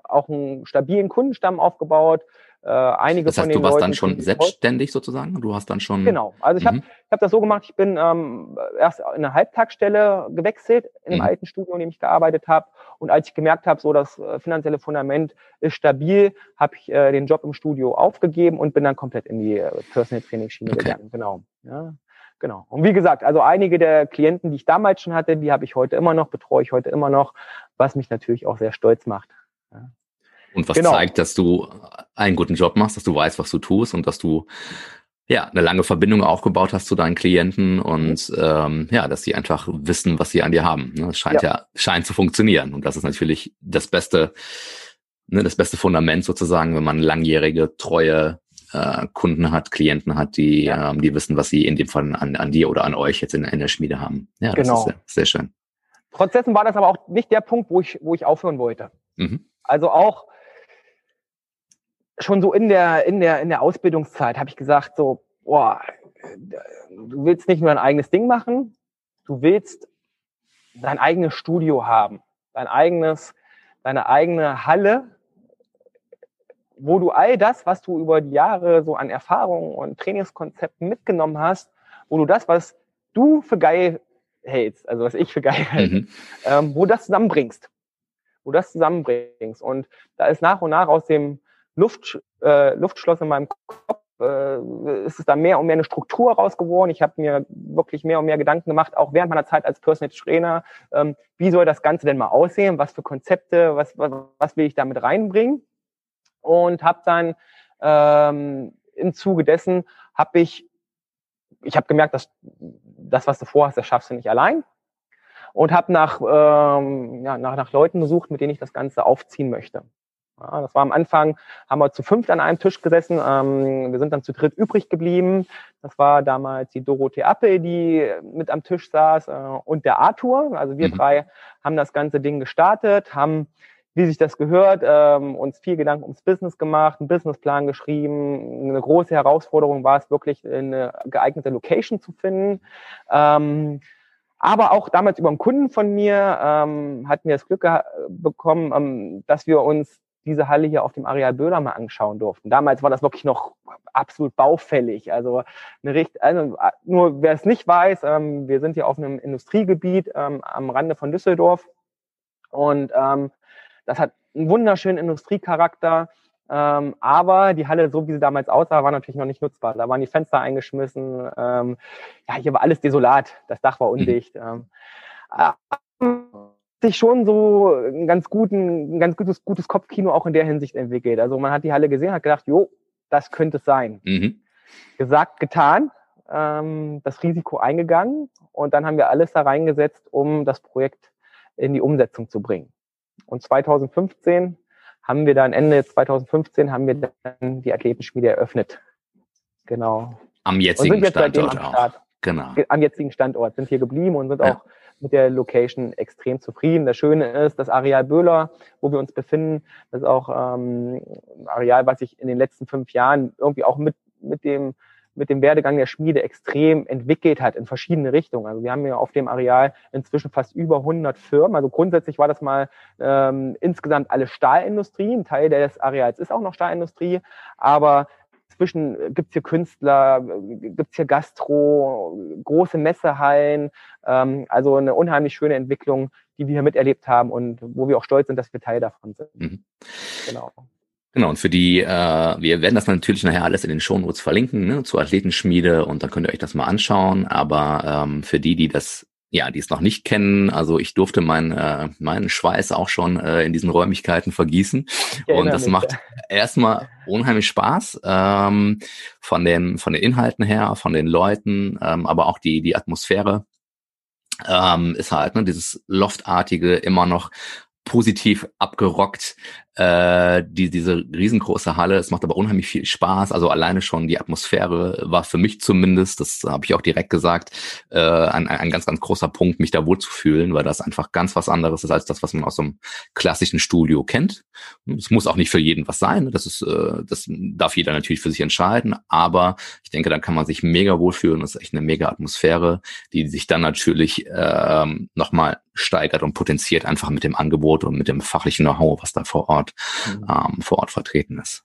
auch einen stabilen Kundenstamm aufgebaut, äh, einige das heißt, von den du warst Leuten, dann schon selbstständig sozusagen? Du hast dann schon. Genau. Also ich habe mhm. hab das so gemacht, ich bin ähm, erst in eine Halbtagsstelle gewechselt in einem mhm. alten Studio, in dem ich gearbeitet habe. Und als ich gemerkt habe, so das äh, finanzielle Fundament ist stabil, habe ich äh, den Job im Studio aufgegeben und bin dann komplett in die äh, Personal Training Schiene okay. gegangen. Genau. Ja. Genau. Und wie gesagt, also einige der Klienten, die ich damals schon hatte, die habe ich heute immer noch, betreue ich heute immer noch, was mich natürlich auch sehr stolz macht. Ja. Und was genau. zeigt, dass du einen guten Job machst, dass du weißt, was du tust und dass du ja eine lange Verbindung aufgebaut hast zu deinen Klienten und ähm, ja, dass sie einfach wissen, was sie an dir haben. Das ne? scheint ja. ja scheint zu funktionieren und das ist natürlich das beste, ne, das beste Fundament sozusagen, wenn man langjährige treue äh, Kunden hat, Klienten hat, die ja. ähm, die wissen, was sie in dem Fall an, an dir oder an euch jetzt in, in der Schmiede haben. Ja, das genau. ist sehr, sehr schön. Trotzdem war das aber auch nicht der Punkt, wo ich wo ich aufhören wollte. Mhm. Also auch schon so in der, in der, in der Ausbildungszeit habe ich gesagt, so, boah, du willst nicht nur ein eigenes Ding machen, du willst dein eigenes Studio haben, dein eigenes, deine eigene Halle, wo du all das, was du über die Jahre so an Erfahrungen und Trainingskonzepten mitgenommen hast, wo du das, was du für geil hältst, also was ich für geil halte, mhm. ähm, wo du das zusammenbringst, wo du das zusammenbringst. Und da ist nach und nach aus dem Luft, äh, Luftschloss in meinem Kopf äh, ist es da mehr und mehr eine Struktur raus geworden. Ich habe mir wirklich mehr und mehr Gedanken gemacht, auch während meiner Zeit als Personal Trainer, ähm, wie soll das Ganze denn mal aussehen, was für Konzepte, was, was, was will ich damit reinbringen und habe dann ähm, im Zuge dessen habe ich, ich habe gemerkt, dass das, was du vorhast, das schaffst du nicht allein und habe nach, ähm, ja, nach, nach Leuten gesucht, mit denen ich das Ganze aufziehen möchte. Ja, das war am Anfang, haben wir zu fünft an einem Tisch gesessen. Ähm, wir sind dann zu dritt übrig geblieben. Das war damals die Dorothee Appel, die mit am Tisch saß äh, und der Arthur. Also wir mhm. drei haben das ganze Ding gestartet, haben, wie sich das gehört, ähm, uns viel Gedanken ums Business gemacht, einen Businessplan geschrieben. Eine große Herausforderung war es wirklich, eine geeignete Location zu finden. Ähm, aber auch damals über einen Kunden von mir ähm, hatten wir das Glück bekommen, ähm, dass wir uns diese Halle hier auf dem Areal Böhler mal anschauen durften. Damals war das wirklich noch absolut baufällig. Also, eine Richt also nur wer es nicht weiß, ähm, wir sind hier auf einem Industriegebiet ähm, am Rande von Düsseldorf und ähm, das hat einen wunderschönen Industriecharakter. Ähm, aber die Halle, so wie sie damals aussah, war natürlich noch nicht nutzbar. Da waren die Fenster eingeschmissen. Ähm, ja, hier war alles desolat. Das Dach war undicht. Mhm. Ähm, sich schon so ein ganz guten, ein ganz gutes, gutes Kopfkino auch in der Hinsicht entwickelt. Also man hat die Halle gesehen, hat gedacht, jo, das könnte es sein. Mhm. Gesagt, getan, ähm, das Risiko eingegangen und dann haben wir alles da reingesetzt, um das Projekt in die Umsetzung zu bringen. Und 2015 haben wir dann, Ende 2015 haben wir dann die Athletenschmiede eröffnet. Genau. Am jetzigen Standort. Start. genau. am jetzigen Standort, sind hier geblieben und sind ja. auch mit der Location extrem zufrieden. Das Schöne ist, das Areal Böhler, wo wir uns befinden, das ist auch ähm, Areal, was sich in den letzten fünf Jahren irgendwie auch mit, mit dem mit dem Werdegang der Schmiede extrem entwickelt hat in verschiedene Richtungen. Also wir haben ja auf dem Areal inzwischen fast über 100 Firmen. Also grundsätzlich war das mal ähm, insgesamt alle Stahlindustrie. Ein Teil des Areals ist auch noch Stahlindustrie, aber Zwischen gibt's hier Künstler, gibt's hier Gastro, große Messehallen, ähm, also eine unheimlich schöne Entwicklung, die wir hier miterlebt haben und wo wir auch stolz sind, dass wir Teil davon sind. Mhm. Genau. Genau, und für die, äh, wir werden das natürlich nachher alles in den Shownotes verlinken, ne, zur Athletenschmiede und dann könnt ihr euch das mal anschauen. Aber ähm, für die, die das, ja, die es noch nicht kennen, also ich durfte meinen äh, meinen Schweiß auch schon äh, in diesen Räumlichkeiten vergießen. Und das mich, macht ja. erstmal unheimlich Spaß, ähm, von den, von den Inhalten her, von den Leuten, ähm, aber auch die, die Atmosphäre ähm, ist halt ne, dieses Loftartige immer noch positiv abgerockt, äh, die, diese riesengroße Halle. Es macht aber unheimlich viel Spaß. Also alleine schon die Atmosphäre war für mich zumindest, das habe ich auch direkt gesagt, äh, ein, ein ganz, ganz großer Punkt, mich da wohl zu fühlen, weil das einfach ganz was anderes ist als das, was man aus so einem klassischen Studio kennt. Es muss auch nicht für jeden was sein. Das ist, äh, das darf jeder natürlich für sich entscheiden. Aber ich denke, da kann man sich mega wohlfühlen. Das ist echt eine mega Atmosphäre, die sich dann natürlich äh, nochmal steigert und potenziert einfach mit dem Angebot und mit dem fachlichen Know-how, was da vor Ort Ort, mhm. ähm, vor Ort vertreten ist.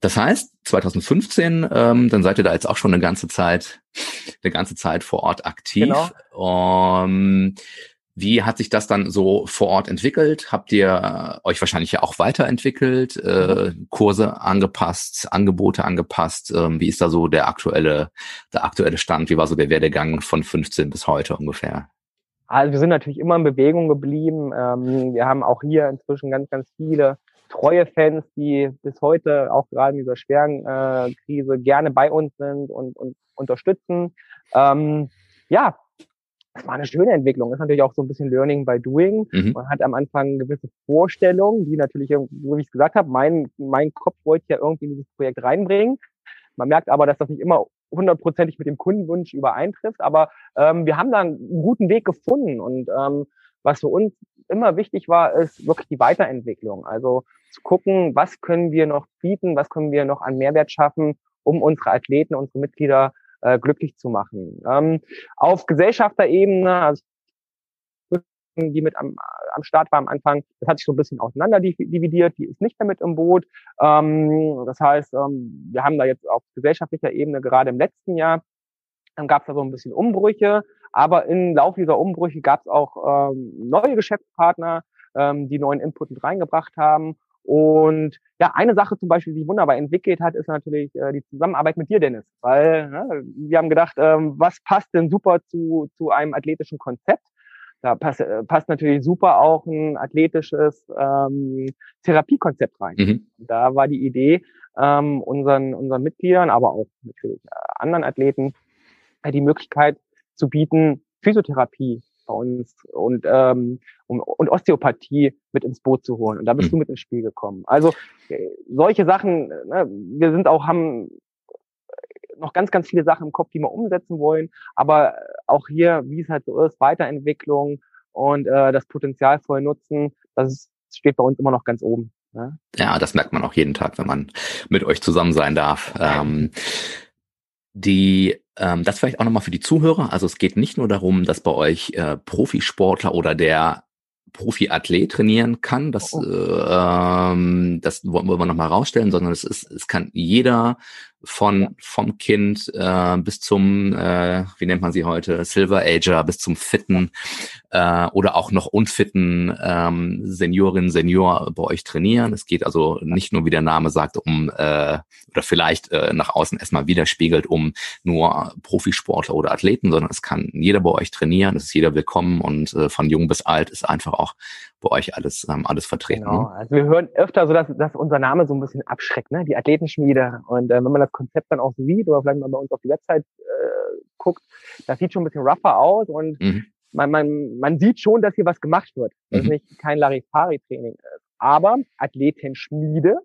Das heißt, 2015, ähm, dann seid ihr da jetzt auch schon eine ganze Zeit, eine ganze Zeit vor Ort aktiv. Genau. Um, wie hat sich das dann so vor Ort entwickelt? Habt ihr euch wahrscheinlich ja auch weiterentwickelt, äh, mhm. Kurse angepasst, Angebote angepasst? Ähm, wie ist da so der aktuelle, der aktuelle Stand? Wie war so der Werdegang von 15 bis heute ungefähr? Also wir sind natürlich immer in Bewegung geblieben. Ähm, wir haben auch hier inzwischen ganz, ganz viele treue Fans, die bis heute auch gerade in dieser schweren äh, Krise gerne bei uns sind und, und unterstützen. Ähm, ja, es war eine schöne Entwicklung. Ist natürlich auch so ein bisschen Learning by Doing. Mhm. Man hat am Anfang gewisse Vorstellungen, die natürlich, so wie ich es gesagt habe, mein, mein Kopf wollte ja irgendwie in dieses Projekt reinbringen. Man merkt aber, dass das nicht immer hundertprozentig mit dem Kundenwunsch übereintrifft. Aber ähm, wir haben da einen guten Weg gefunden. Und ähm, was für uns immer wichtig war, ist wirklich die Weiterentwicklung. Also zu gucken, was können wir noch bieten, was können wir noch an Mehrwert schaffen, um unsere Athleten, unsere Mitglieder äh, glücklich zu machen. Ähm, auf Gesellschafterebene, also die mit am, am Start war am Anfang, das hat sich so ein bisschen auseinander dividiert, die ist nicht mehr mit im Boot. Ähm, das heißt, ähm, wir haben da jetzt auf gesellschaftlicher Ebene gerade im letzten Jahr, dann gab es da so ein bisschen Umbrüche, aber im Laufe dieser Umbrüche gab es auch ähm, neue Geschäftspartner, ähm, die neuen Input mit reingebracht haben. Und ja, eine Sache zum Beispiel, die sich wunderbar entwickelt hat, ist natürlich äh, die Zusammenarbeit mit dir, Dennis. Weil ne, wir haben gedacht, ähm, was passt denn super zu, zu einem athletischen Konzept? Da passt, äh, passt natürlich super auch ein athletisches ähm, Therapiekonzept rein. Mhm. Da war die Idee, ähm, unseren, unseren Mitgliedern, aber auch natürlich äh, anderen Athleten, äh, die Möglichkeit zu bieten, Physiotherapie bei uns und, ähm, und, und Osteopathie mit ins Boot zu holen. Und da bist mhm. du mit ins Spiel gekommen. Also äh, solche Sachen, ne, wir sind auch, haben noch ganz, ganz viele Sachen im Kopf, die wir umsetzen wollen. Aber auch hier, wie es halt so ist, Weiterentwicklung und äh, das Potenzial voll nutzen, das steht bei uns immer noch ganz oben. Ne? Ja, das merkt man auch jeden Tag, wenn man mit euch zusammen sein darf. Ähm, die ähm, das vielleicht auch nochmal für die Zuhörer. Also es geht nicht nur darum, dass bei euch äh, Profisportler oder der Profiathlet trainieren kann. Das, oh. äh, ähm, das wollen wir nochmal rausstellen, sondern es ist, es kann jeder von vom Kind äh, bis zum, äh, wie nennt man sie heute, Silver Ager, bis zum fitten äh, oder auch noch unfitten ähm, Seniorin, Senior bei euch trainieren. Es geht also nicht nur, wie der Name sagt, um äh, oder vielleicht äh, nach außen erstmal widerspiegelt, um nur Profisportler oder Athleten, sondern es kann jeder bei euch trainieren, es ist jeder willkommen und äh, von jung bis alt ist einfach auch bei euch alles, ähm, alles vertreten. Genau. Ne? Also wir hören öfter so, dass, dass unser Name so ein bisschen abschreckt, ne? Die Athletenschmiede. Und äh, wenn man das Konzept dann auch sieht oder vielleicht mal bei uns auf die Website äh, guckt, das sieht schon ein bisschen rougher aus und mhm. man, man, man sieht schon, dass hier was gemacht wird. Das mhm. ist nicht kein Larifari-Training ist. Aber Athletenschmiede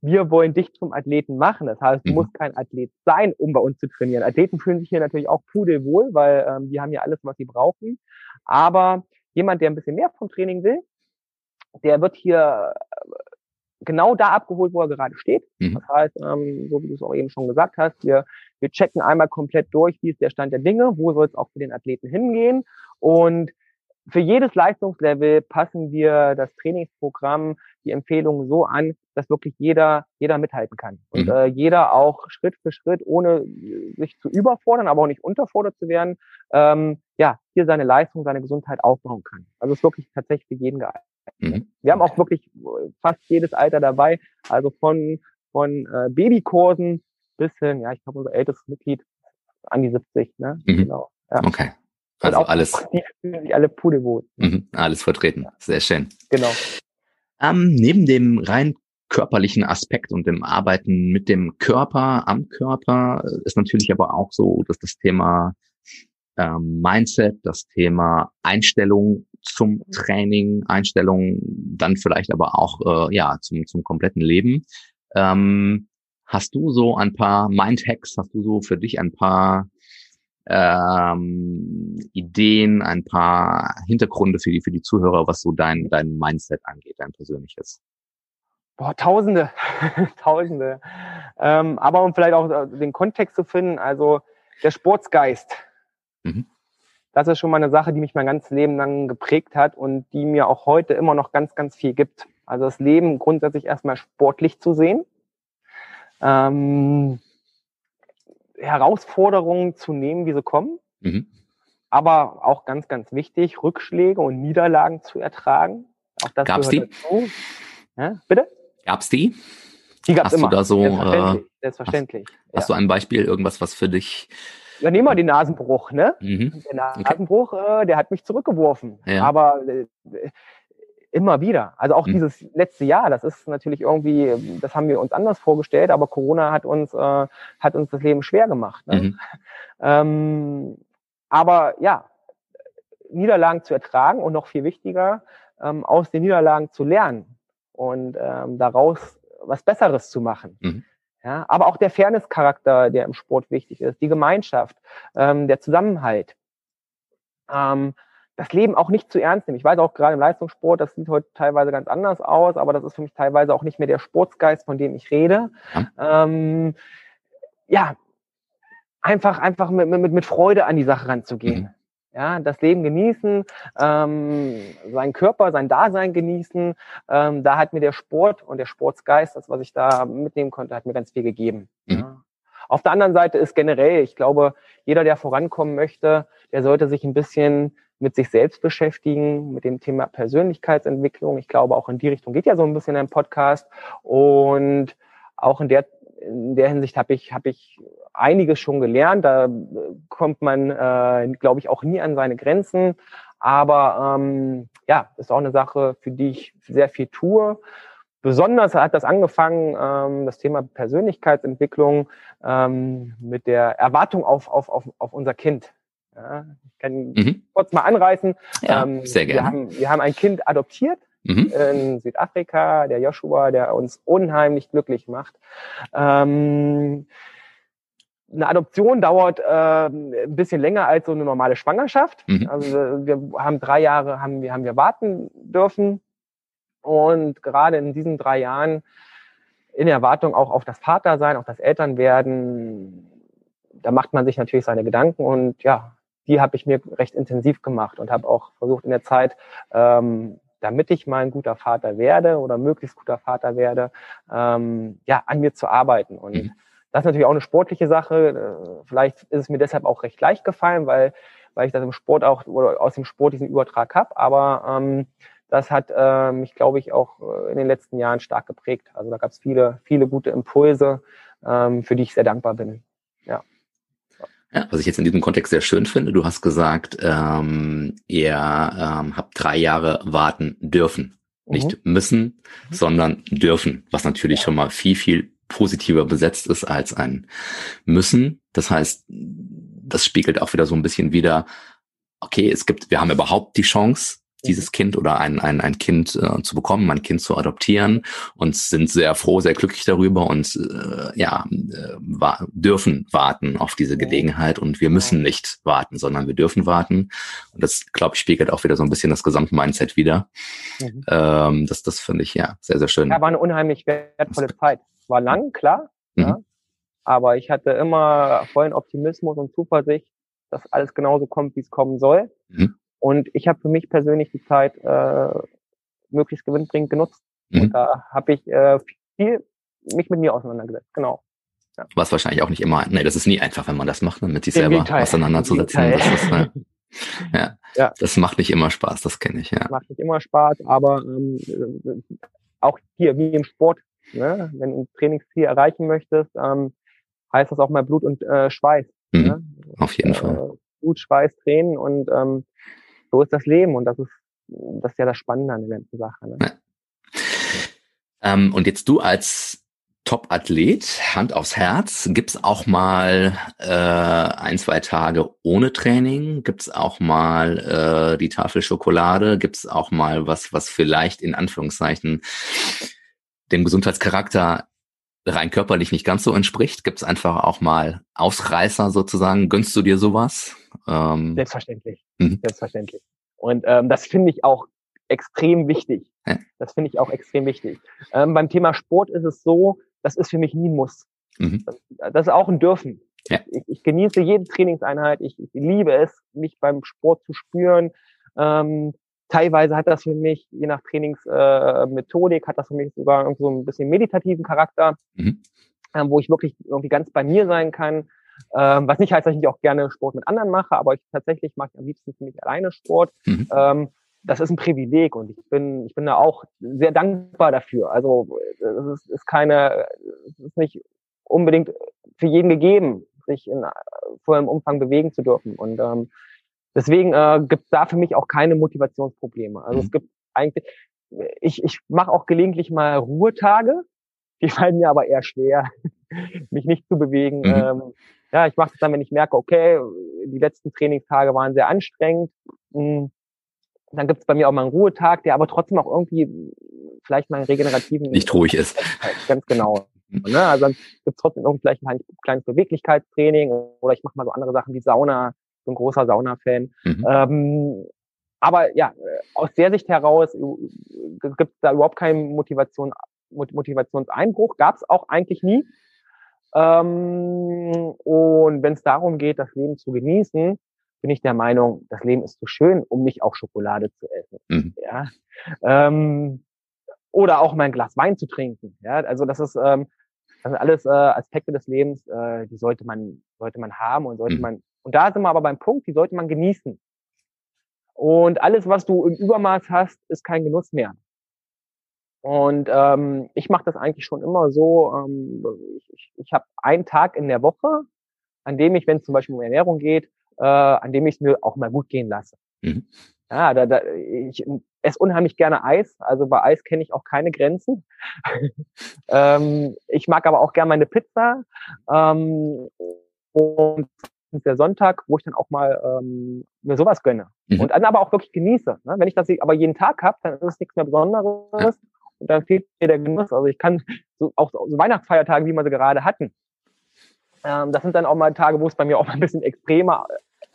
wir wollen dich zum Athleten machen. Das heißt, du mhm. musst kein Athlet sein, um bei uns zu trainieren. Athleten fühlen sich hier natürlich auch pudelwohl, weil ähm, die haben ja alles, was sie brauchen. Aber jemand, der ein bisschen mehr vom Training will, der wird hier äh, genau da abgeholt, wo er gerade steht. Mhm. Das heißt, ähm, so wie du es auch eben schon gesagt hast, wir, wir checken einmal komplett durch, wie ist der Stand der Dinge, wo soll es auch für den Athleten hingehen und für jedes Leistungslevel passen wir das Trainingsprogramm, die Empfehlungen so an, dass wirklich jeder, jeder mithalten kann. Und mhm. äh, jeder auch Schritt für Schritt, ohne sich zu überfordern, aber auch nicht unterfordert zu werden, ähm, ja, hier seine Leistung, seine Gesundheit aufbauen kann. Also es ist wirklich tatsächlich für jeden geeignet. Mhm. Wir haben auch wirklich fast jedes Alter dabei, also von, von äh, Babykursen bis hin, ja, ich glaube, unser ältestes Mitglied an die 70, ne? Mhm. Genau. Ja. Okay. Also alles. Die fühlen sich alle pudelwohl. Mhm, alles vertreten. Sehr schön. Genau. Ähm, neben dem rein körperlichen Aspekt und dem Arbeiten mit dem Körper am Körper ist natürlich aber auch so, dass das Thema ähm, Mindset, das Thema Einstellung zum Training, Einstellung dann vielleicht aber auch äh, ja zum zum kompletten Leben. Ähm, hast du so ein paar Mindhacks? Hast du so für dich ein paar ähm, Ideen, ein paar Hintergründe für die, für die Zuhörer, was so dein, dein Mindset angeht, dein persönliches? Boah, Tausende, Tausende. Ähm, aber um vielleicht auch äh, den Kontext zu finden, also der Sportsgeist. Mhm. Das ist schon mal eine Sache, die mich mein ganzes Leben lang geprägt hat und die mir auch heute immer noch ganz, ganz viel gibt. Also das Leben grundsätzlich erstmal sportlich zu sehen. Ähm, Herausforderungen zu nehmen, wie sie kommen. Mhm. Aber auch ganz, ganz wichtig, Rückschläge und Niederlagen zu ertragen. Auch das Gab's die? Dazu. Ja, bitte? Gab's die? Die gab's hast immer. Du da so, selbstverständlich. Äh, selbstverständlich. Hast, ja. hast, du ein Beispiel, irgendwas, was für dich ja, nehmen wir den Nasenbruch, ne? Mhm. Der Nasenbruch, okay. äh, der hat mich zurückgeworfen. Ja. Aber äh, immer wieder. Also auch mhm. dieses letzte Jahr, das ist natürlich irgendwie, das haben wir uns anders vorgestellt, aber Corona hat uns, äh, hat uns das Leben schwer gemacht. Ne? Mhm. Ähm, aber ja, Niederlagen zu ertragen und noch viel wichtiger, ähm, aus den Niederlagen zu lernen und ähm, daraus was Besseres zu machen. Mhm. Ja, aber auch der Fairness-Charakter, der im Sport wichtig ist, die Gemeinschaft, ähm, der Zusammenhalt. Ähm, das Leben auch nicht zu ernst nehmen. Ich weiß auch gerade im Leistungssport, das sieht heute teilweise ganz anders aus, aber das ist für mich teilweise auch nicht mehr der Sportsgeist, von dem ich rede. Ja, ähm, ja einfach, einfach mit, mit, mit Freude an die Sache ranzugehen. Mhm. Ja, das Leben genießen, ähm, seinen Körper, sein Dasein genießen. Ähm, da hat mir der Sport und der Sportsgeist, das, was ich da mitnehmen konnte, hat mir ganz viel gegeben. Mhm. Ja. Auf der anderen Seite ist generell, ich glaube, jeder, der vorankommen möchte, der sollte sich ein bisschen mit sich selbst beschäftigen, mit dem Thema Persönlichkeitsentwicklung. Ich glaube, auch in die Richtung geht ja so ein bisschen ein Podcast. Und auch in der, in der Hinsicht habe ich, habe ich einiges schon gelernt. Da kommt man, äh, glaube ich, auch nie an seine Grenzen. Aber ähm, ja, ist auch eine Sache, für die ich sehr viel tue. Besonders hat das angefangen, ähm, das Thema Persönlichkeitsentwicklung ähm, mit der Erwartung auf, auf, auf, auf unser Kind. Ja, ich kann mhm. kurz mal anreißen. Ja, ähm, sehr gerne. Wir haben, wir haben ein Kind adoptiert mhm. in Südafrika, der Joshua, der uns unheimlich glücklich macht. Ähm, eine Adoption dauert äh, ein bisschen länger als so eine normale Schwangerschaft. Mhm. Also wir haben drei Jahre haben wir haben wir warten dürfen und gerade in diesen drei Jahren in Erwartung auch auf das Vatersein, auf das Elternwerden, da macht man sich natürlich seine Gedanken und ja, die habe ich mir recht intensiv gemacht und habe auch versucht in der Zeit, ähm, damit ich mal ein guter Vater werde oder möglichst guter Vater werde, ähm, ja, an mir zu arbeiten. Und mhm. das ist natürlich auch eine sportliche Sache. Äh, vielleicht ist es mir deshalb auch recht leicht gefallen, weil, weil ich das im Sport auch oder aus dem Sport diesen Übertrag habe. Aber ähm, das hat äh, mich, glaube ich, auch äh, in den letzten Jahren stark geprägt. Also da gab es viele, viele gute Impulse, ähm, für die ich sehr dankbar bin. Ja. Was ich jetzt in diesem Kontext sehr schön finde, du hast gesagt, ähm, ihr ähm, habt drei Jahre warten dürfen. Mhm. Nicht müssen, mhm. sondern dürfen, was natürlich ja. schon mal viel, viel positiver besetzt ist als ein müssen. Das heißt, das spiegelt auch wieder so ein bisschen wieder, okay, es gibt, wir haben überhaupt die Chance, dieses Kind oder ein, ein, ein Kind äh, zu bekommen, ein Kind zu adoptieren und sind sehr froh, sehr glücklich darüber und äh, ja, äh, wa dürfen warten auf diese Gelegenheit und wir müssen nicht warten, sondern wir dürfen warten. Und das, glaube ich, spiegelt auch wieder so ein bisschen das Gesamtmindset wieder. Mhm. Ähm, das das finde ich ja sehr, sehr schön. Ja, war eine unheimlich wertvolle Zeit. War lang, klar, mhm. ja, aber ich hatte immer vollen Optimismus und Zuversicht, dass alles genauso kommt, wie es kommen soll. Mhm. Und ich habe für mich persönlich die Zeit äh, möglichst gewinnbringend genutzt. Mhm. Und da habe ich äh, viel mich mit mir auseinandergesetzt, genau. Ja. Was wahrscheinlich auch nicht immer, nee, das ist nie einfach, wenn man das macht, ne, mit sich selber Gegenteil. auseinanderzusetzen. Das ist, ne, ja, ja, das macht nicht immer Spaß, das kenne ich, ja. Das macht nicht immer Spaß, aber ähm, auch hier, wie im Sport, ne, wenn du ein Trainingsziel erreichen möchtest, ähm, heißt das auch mal Blut und äh, Schweiß. Mhm, ne? Auf jeden äh, Fall. Blut, Schweiß, Tränen und ähm, so ist das Leben und das ist, das ist ja das Spannende an der ganzen Sache. Ne? Ja. Ähm, und jetzt du als Top-Athlet, Hand aufs Herz, gibt's auch mal äh, ein, zwei Tage ohne Training? Gibt's auch mal äh, die Tafel Schokolade? Gibt's auch mal was, was vielleicht in Anführungszeichen dem Gesundheitscharakter rein körperlich nicht ganz so entspricht? Gibt's einfach auch mal Ausreißer sozusagen? Gönnst du dir sowas? Ähm, Selbstverständlich. Mhm. Selbstverständlich. Und ähm, das finde ich auch extrem wichtig. Ja. Das finde ich auch extrem wichtig. Ähm, beim Thema Sport ist es so, das ist für mich nie ein Muss. Mhm. Das, das, ist auch ein Dürfen. Ja. Ich, ich, genieße jede Trainingseinheit. Ich, ich, liebe es, mich beim Sport zu spüren. Ähm, teilweise hat das für mich, je nach Trainingsmethodik, äh, hat das für mich sogar so ein bisschen meditativen Charakter, mhm. ähm, wo ich wirklich irgendwie ganz bei mir sein kann. Ähm, was nicht heißt, dass ich auch gerne Sport mit anderen mache, aber ich tatsächlich mache am liebsten für mich alleine Sport. Mhm. Ähm, das ist ein Privileg und ich bin, ich bin da auch sehr dankbar dafür. Also es ist, ist keine, es ist nicht unbedingt für jeden gegeben, sich in vollem Umfang bewegen zu dürfen. Und ähm, deswegen äh, gibt es da für mich auch keine Motivationsprobleme. Also mhm. es gibt eigentlich, ich, ich mache auch gelegentlich mal Ruhetage, die fallen mir aber eher schwer, mich nicht zu bewegen. Mhm. Ähm, ja, ich mache das dann, wenn ich merke, okay, die letzten Trainingstage waren sehr anstrengend. Hm, dann gibt es bei mir auch mal einen Ruhetag, der aber trotzdem auch irgendwie vielleicht mal einen regenerativen... Nicht ruhig ist. Ganz genau. Ne? Also dann gibt es trotzdem irgendwie vielleicht ein kleines Beweglichkeitstraining oder ich mache mal so andere Sachen wie Sauna, ein großer Sauna-Fan. Mhm. Ähm, aber ja, aus der Sicht heraus äh, gibt es da überhaupt keinen Motivation, Motivationseinbruch. Gab es auch eigentlich nie. Ähm, und wenn es darum geht, das Leben zu genießen, bin ich der Meinung, das Leben ist zu schön, um nicht auch Schokolade zu essen. Mhm. Ja. Ähm, oder auch mal ein Glas Wein zu trinken. Ja, also das ist, ähm, das sind alles äh, Aspekte des Lebens, äh, die sollte man, sollte man haben und sollte mhm. man. Und da sind wir aber beim Punkt, die sollte man genießen. Und alles, was du im Übermaß hast, ist kein Genuss mehr. Und ähm, ich mache das eigentlich schon immer so. Ähm, ich ich, habe einen Tag in der Woche, an dem ich, wenn es zum Beispiel um Ernährung geht, äh, an dem ich es mir auch mal gut gehen lasse. Mhm. Ja, da, da, ich esse unheimlich gerne Eis. Also bei Eis kenne ich auch keine Grenzen. ähm, ich mag aber auch gerne meine Pizza. Ähm, und der Sonntag, wo ich dann auch mal ähm, mir sowas gönne. Mhm. Und dann aber auch wirklich genieße. Ne? Wenn ich das aber jeden Tag habe, dann ist es nichts mehr Besonderes. Ja. Und dann fehlt mir der Genuss. Also ich kann so, auch so Weihnachtsfeiertage, wie wir sie gerade hatten. Ähm, das sind dann auch mal Tage, wo es bei mir auch mal ein bisschen extremer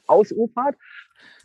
ausufert.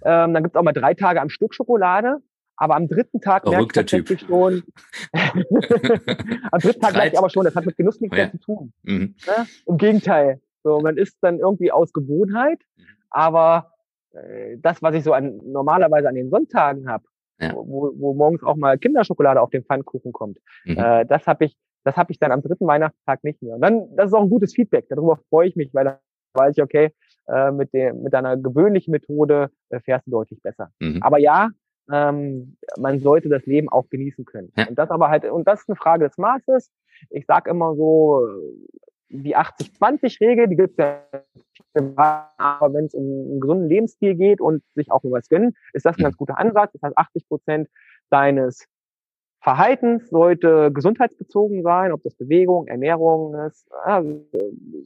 Ähm, dann gibt es auch mal drei Tage am Stück Schokolade. Aber am dritten Tag merke ich tatsächlich typ. schon, am dritten Tag merke ich aber schon, das hat mit Genuss nichts ja. mehr zu tun. Mhm. Ne? Im Gegenteil. So, man isst dann irgendwie aus Gewohnheit, mhm. aber äh, das, was ich so an, normalerweise an den Sonntagen habe, ja. wo, wo morgens auch mal Kinderschokolade auf den Pfannkuchen kommt, mhm. äh, das habe ich, das habe ich dann am dritten Weihnachtstag nicht mehr. Und dann, das ist auch ein gutes Feedback. Darüber freue ich mich, weil dann weiß ich, okay, äh, mit, dem, mit deiner gewöhnlichen Methode äh, fährst du deutlich besser. Mhm. Aber ja, ähm, man sollte das Leben auch genießen können. Ja. Und das aber halt, und das ist eine Frage des Maßes. Ich sag immer so, die 80-20-Regel, die gibt es ja, aber wenn es um einen gesunden Lebensstil geht und sich auch was gönnen, ist das ein ganz guter Ansatz. Das heißt, 80 Prozent deines Verhaltens sollte gesundheitsbezogen sein, ob das Bewegung, Ernährung ist,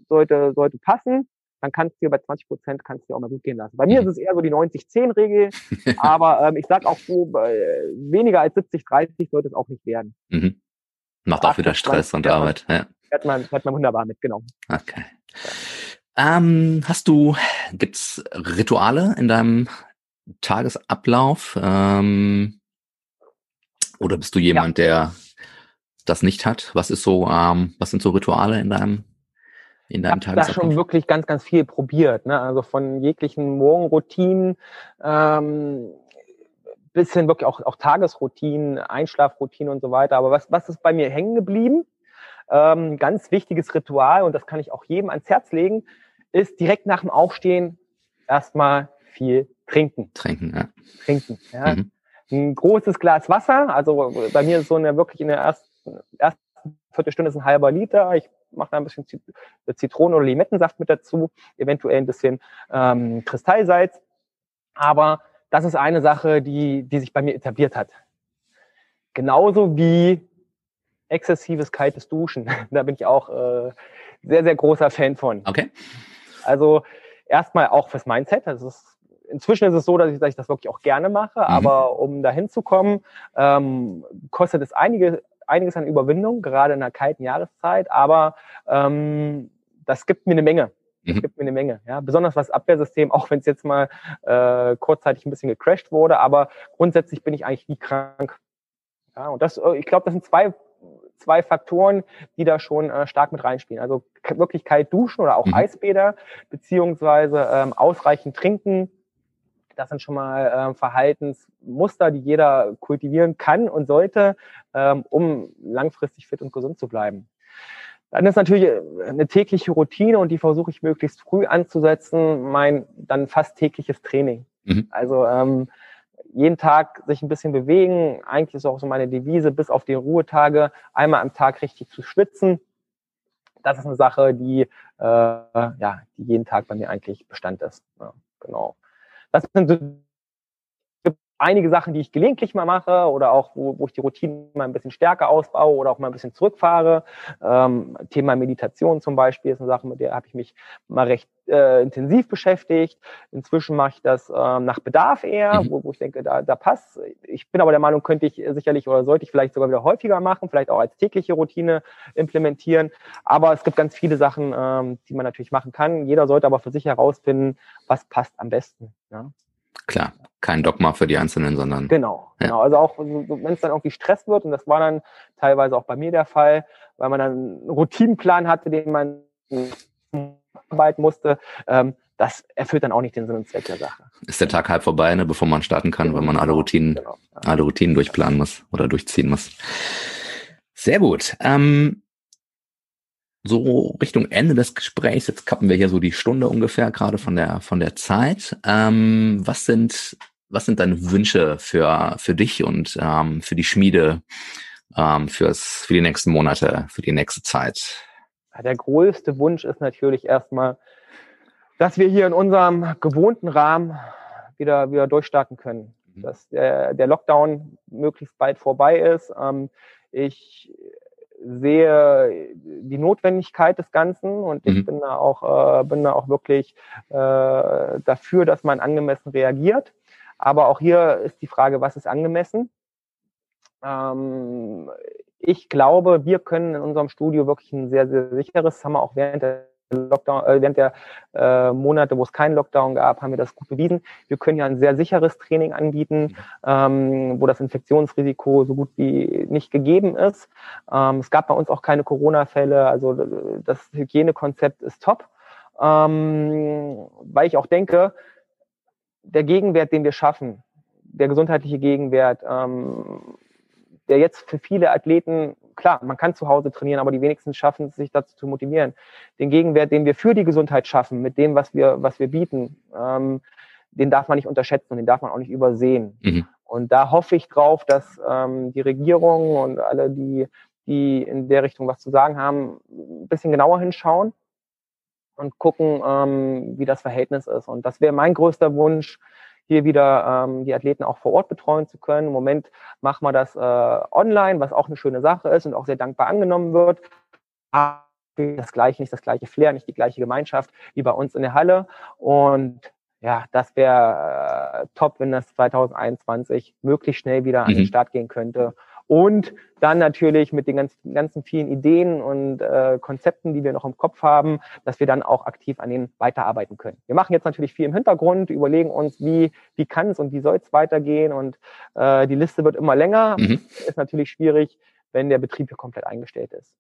sollte, sollte passen. dann kannst du bei 20 Prozent kannst du auch mal gut gehen lassen. Bei mir ist es eher so die 90-10-Regel, aber ähm, ich sage auch so, weniger als 70-30 sollte es auch nicht werden. Mhm. Macht auch wieder Stress und Arbeit. Ja. Hat man, hat man wunderbar mitgenommen. Okay. Ähm, hast du, gibt's Rituale in deinem Tagesablauf? Ähm, oder bist du jemand, ja. der das nicht hat? Was ist so, ähm, was sind so Rituale in deinem in deinem ich habe da schon wirklich ganz, ganz viel probiert. Ne? Also von jeglichen Morgenroutinen ähm, bis hin wirklich auch, auch Tagesroutinen, Einschlafroutinen und so weiter. Aber was, was ist bei mir hängen geblieben? Ähm, ganz wichtiges Ritual, und das kann ich auch jedem ans Herz legen, ist direkt nach dem Aufstehen erstmal viel trinken. Trinken, ja. Trinken, ja. Mhm. Ein großes Glas Wasser, also bei mir ist so eine wirklich in der ersten, ersten Viertelstunde ist ein halber Liter. Ich mache da ein bisschen Zitronen- oder Limettensaft mit dazu, eventuell ein bisschen ähm, Kristallsalz. Aber das ist eine Sache, die, die sich bei mir etabliert hat. Genauso wie exzessives kaltes Duschen. Da bin ich auch äh, sehr, sehr großer Fan von. Okay. Also erstmal auch fürs Mindset. Das ist, inzwischen ist es so, dass ich, dass ich das wirklich auch gerne mache, mhm. aber um dahin zu kommen, ähm, kostet es einige, einiges an Überwindung, gerade in der kalten Jahreszeit, aber ähm, das gibt mir eine Menge. Das mhm. gibt mir eine Menge. Ja, besonders was Abwehrsystem, auch wenn es jetzt mal äh, kurzzeitig ein bisschen gecrashed wurde, aber grundsätzlich bin ich eigentlich nie krank. Ja, und das, äh, ich glaube, das sind zwei zwei Faktoren, die da schon äh, stark mit reinspielen. Also wirklich kalt duschen oder auch mhm. Eisbäder, beziehungsweise ähm, ausreichend trinken. Das sind schon mal ähm, Verhaltensmuster, die jeder kultivieren kann und sollte, ähm, um langfristig fit und gesund zu bleiben. Dann ist natürlich äh, eine tägliche Routine und die versuche ich möglichst früh anzusetzen, mein dann fast tägliches Training. Mhm. Also ähm, jeden Tag sich ein bisschen bewegen. Eigentlich ist auch so meine Devise, bis auf die Ruhetage einmal am Tag richtig zu schwitzen. Das ist eine Sache, die, äh, ja, die jeden Tag bei mir eigentlich Bestand ist. Ja, genau. Das sind so einige Sachen, die ich gelegentlich mal mache oder auch, wo, wo ich die Routinen mal ein bisschen stärker ausbaue oder auch mal ein bisschen zurückfahre. Ähm, Thema Meditation zum Beispiel ist eine Sache, mit der habe ich mich mal recht äh, intensiv beschäftigt. Inzwischen mache ich das ähm, nach Bedarf eher, mhm. wo, wo ich denke, da, da passt. Ich bin aber der Meinung, könnte ich sicherlich oder sollte ich vielleicht sogar wieder häufiger machen, vielleicht auch als tägliche Routine implementieren. Aber es gibt ganz viele Sachen, ähm, die man natürlich machen kann. Jeder sollte aber für sich herausfinden, was passt am besten. Ja? Klar, kein Dogma für die Einzelnen, sondern. Genau, ja. genau. Also auch, wenn es dann irgendwie Stress wird, und das war dann teilweise auch bei mir der Fall, weil man dann einen Routinenplan hatte, den man arbeiten musste, ähm, das erfüllt dann auch nicht den Sinn und Zweck der Sache. Ist der Tag halb vorbei, ne, bevor man starten kann, genau, wenn man alle Routinen, genau, alle Routinen durchplanen muss oder durchziehen muss. Sehr gut. Ähm, so Richtung Ende des Gesprächs, jetzt kappen wir hier so die Stunde ungefähr gerade von der von der Zeit. Ähm, was sind was sind deine Wünsche für für dich und ähm, für die Schmiede ähm, fürs für die nächsten Monate, für die nächste Zeit? Der größte Wunsch ist natürlich erstmal, dass wir hier in unserem gewohnten Rahmen wieder wieder durchstarten können, mhm. dass der, der Lockdown möglichst bald vorbei ist. Ähm, ich sehe die Notwendigkeit des Ganzen und ich mhm. bin da auch äh, bin da auch wirklich äh, dafür, dass man angemessen reagiert. Aber auch hier ist die Frage, was ist angemessen? Ähm, ich glaube, wir können in unserem Studio wirklich ein sehr, sehr sicheres, haben wir auch während der Lockdown, äh, während der äh, Monate, wo es keinen Lockdown gab, haben wir das gut bewiesen. Wir können ja ein sehr sicheres Training anbieten, ähm, wo das Infektionsrisiko so gut wie nicht gegeben ist. Ähm, es gab bei uns auch keine Corona-Fälle, also das Hygienekonzept ist top. Ähm, weil ich auch denke, der Gegenwert, den wir schaffen, der gesundheitliche Gegenwert, ähm, der jetzt für viele Athleten klar, man kann zu Hause trainieren, aber die wenigsten schaffen es, sich dazu zu motivieren. Den Gegenwert, den wir für die Gesundheit schaffen, mit dem, was wir, was wir bieten, ähm, den darf man nicht unterschätzen und den darf man auch nicht übersehen. Mhm. Und da hoffe ich drauf, dass ähm, die Regierung und alle, die, die in der Richtung was zu sagen haben, ein bisschen genauer hinschauen und gucken, ähm, wie das Verhältnis ist. Und das wäre mein größter Wunsch, hier wieder ähm, die Athleten auch vor Ort betreuen zu können. Im Moment machen wir das äh, online, was auch eine schöne Sache ist und auch sehr dankbar angenommen wird. das gleiche, nicht das gleiche Flair, nicht die gleiche Gemeinschaft wie bei uns in der Halle. Und ja, das wäre äh, top, wenn das 2021 möglichst schnell wieder an den mhm. Start gehen könnte. Und dann natürlich mit den ganzen, ganzen vielen Ideen und äh, Konzepten, die wir noch im Kopf haben, dass wir dann auch aktiv an denen weiterarbeiten können. Wir machen jetzt natürlich viel im Hintergrund, überlegen uns, wie, wie kann es und wie soll es weitergehen. Und äh, die Liste wird immer länger. Mhm. Ist natürlich schwierig, wenn der Betrieb hier komplett eingestellt ist.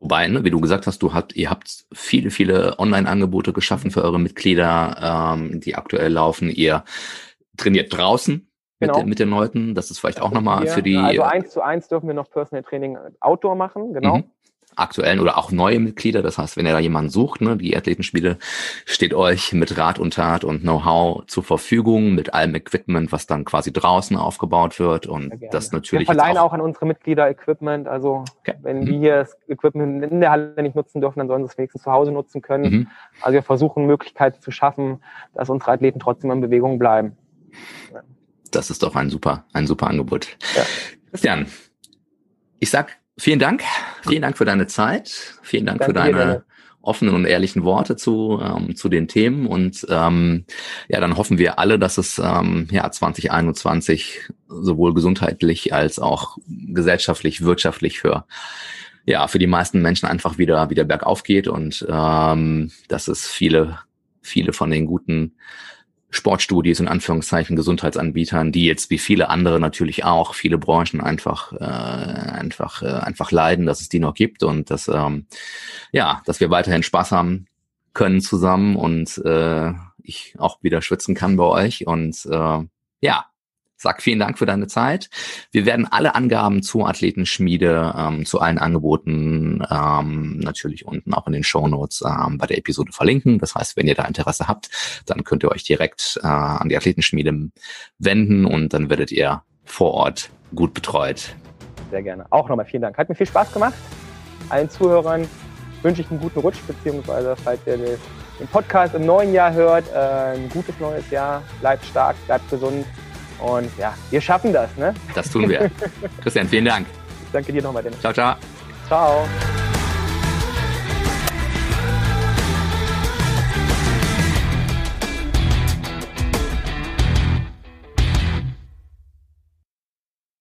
Wobei, ne, wie du gesagt hast, du habt, ihr habt viele, viele Online-Angebote geschaffen für eure Mitglieder, ähm, die aktuell laufen. Ihr trainiert draußen mit, genau. den, mit den Leuten. Das ist vielleicht auch nochmal für die. Also eins zu eins dürfen wir noch Personal Training Outdoor machen, genau. Mhm aktuellen oder auch neue Mitglieder. Das heißt, wenn ihr da jemanden sucht, ne, die Athletenspiele steht euch mit Rat und Tat und Know-how zur Verfügung, mit allem Equipment, was dann quasi draußen aufgebaut wird und das natürlich. Wir verleihen auch, auch, an unsere Mitglieder Equipment. Also okay. wenn mhm. die hier das Equipment in der Halle nicht nutzen dürfen, dann sollen sie es wenigstens zu Hause nutzen können. Mhm. Also wir versuchen Möglichkeiten zu schaffen, dass unsere Athleten trotzdem in Bewegung bleiben. Das ist doch ein super, ein super Angebot. Ja. Christian, ich sag Vielen Dank. Vielen Dank für deine Zeit. Vielen Dank Danke für deine dir, offenen und ehrlichen Worte zu, ähm, zu den Themen. Und ähm, ja, dann hoffen wir alle, dass es ähm, ja 2021 sowohl gesundheitlich als auch gesellschaftlich, wirtschaftlich für ja für die meisten Menschen einfach wieder wieder bergauf geht und ähm, dass es viele viele von den guten Sportstudios in Anführungszeichen Gesundheitsanbietern, die jetzt wie viele andere natürlich auch viele Branchen einfach äh, einfach äh, einfach leiden, dass es die noch gibt und dass ähm, ja, dass wir weiterhin Spaß haben können zusammen und äh, ich auch wieder schwitzen kann bei euch und äh, ja, Sag vielen Dank für deine Zeit. Wir werden alle Angaben zur Athletenschmiede, ähm, zu allen Angeboten ähm, natürlich unten auch in den Show Notes ähm, bei der Episode verlinken. Das heißt, wenn ihr da Interesse habt, dann könnt ihr euch direkt äh, an die Athletenschmiede wenden und dann werdet ihr vor Ort gut betreut. Sehr gerne. Auch nochmal vielen Dank. Hat mir viel Spaß gemacht. Allen Zuhörern wünsche ich einen guten Rutsch, beziehungsweise falls ihr den Podcast im neuen Jahr hört, äh, ein gutes neues Jahr. Bleibt stark, bleibt gesund und ja, wir schaffen das, ne? Das tun wir. Christian, vielen Dank. Danke dir nochmal, Dennis. Ciao, ciao. Ciao.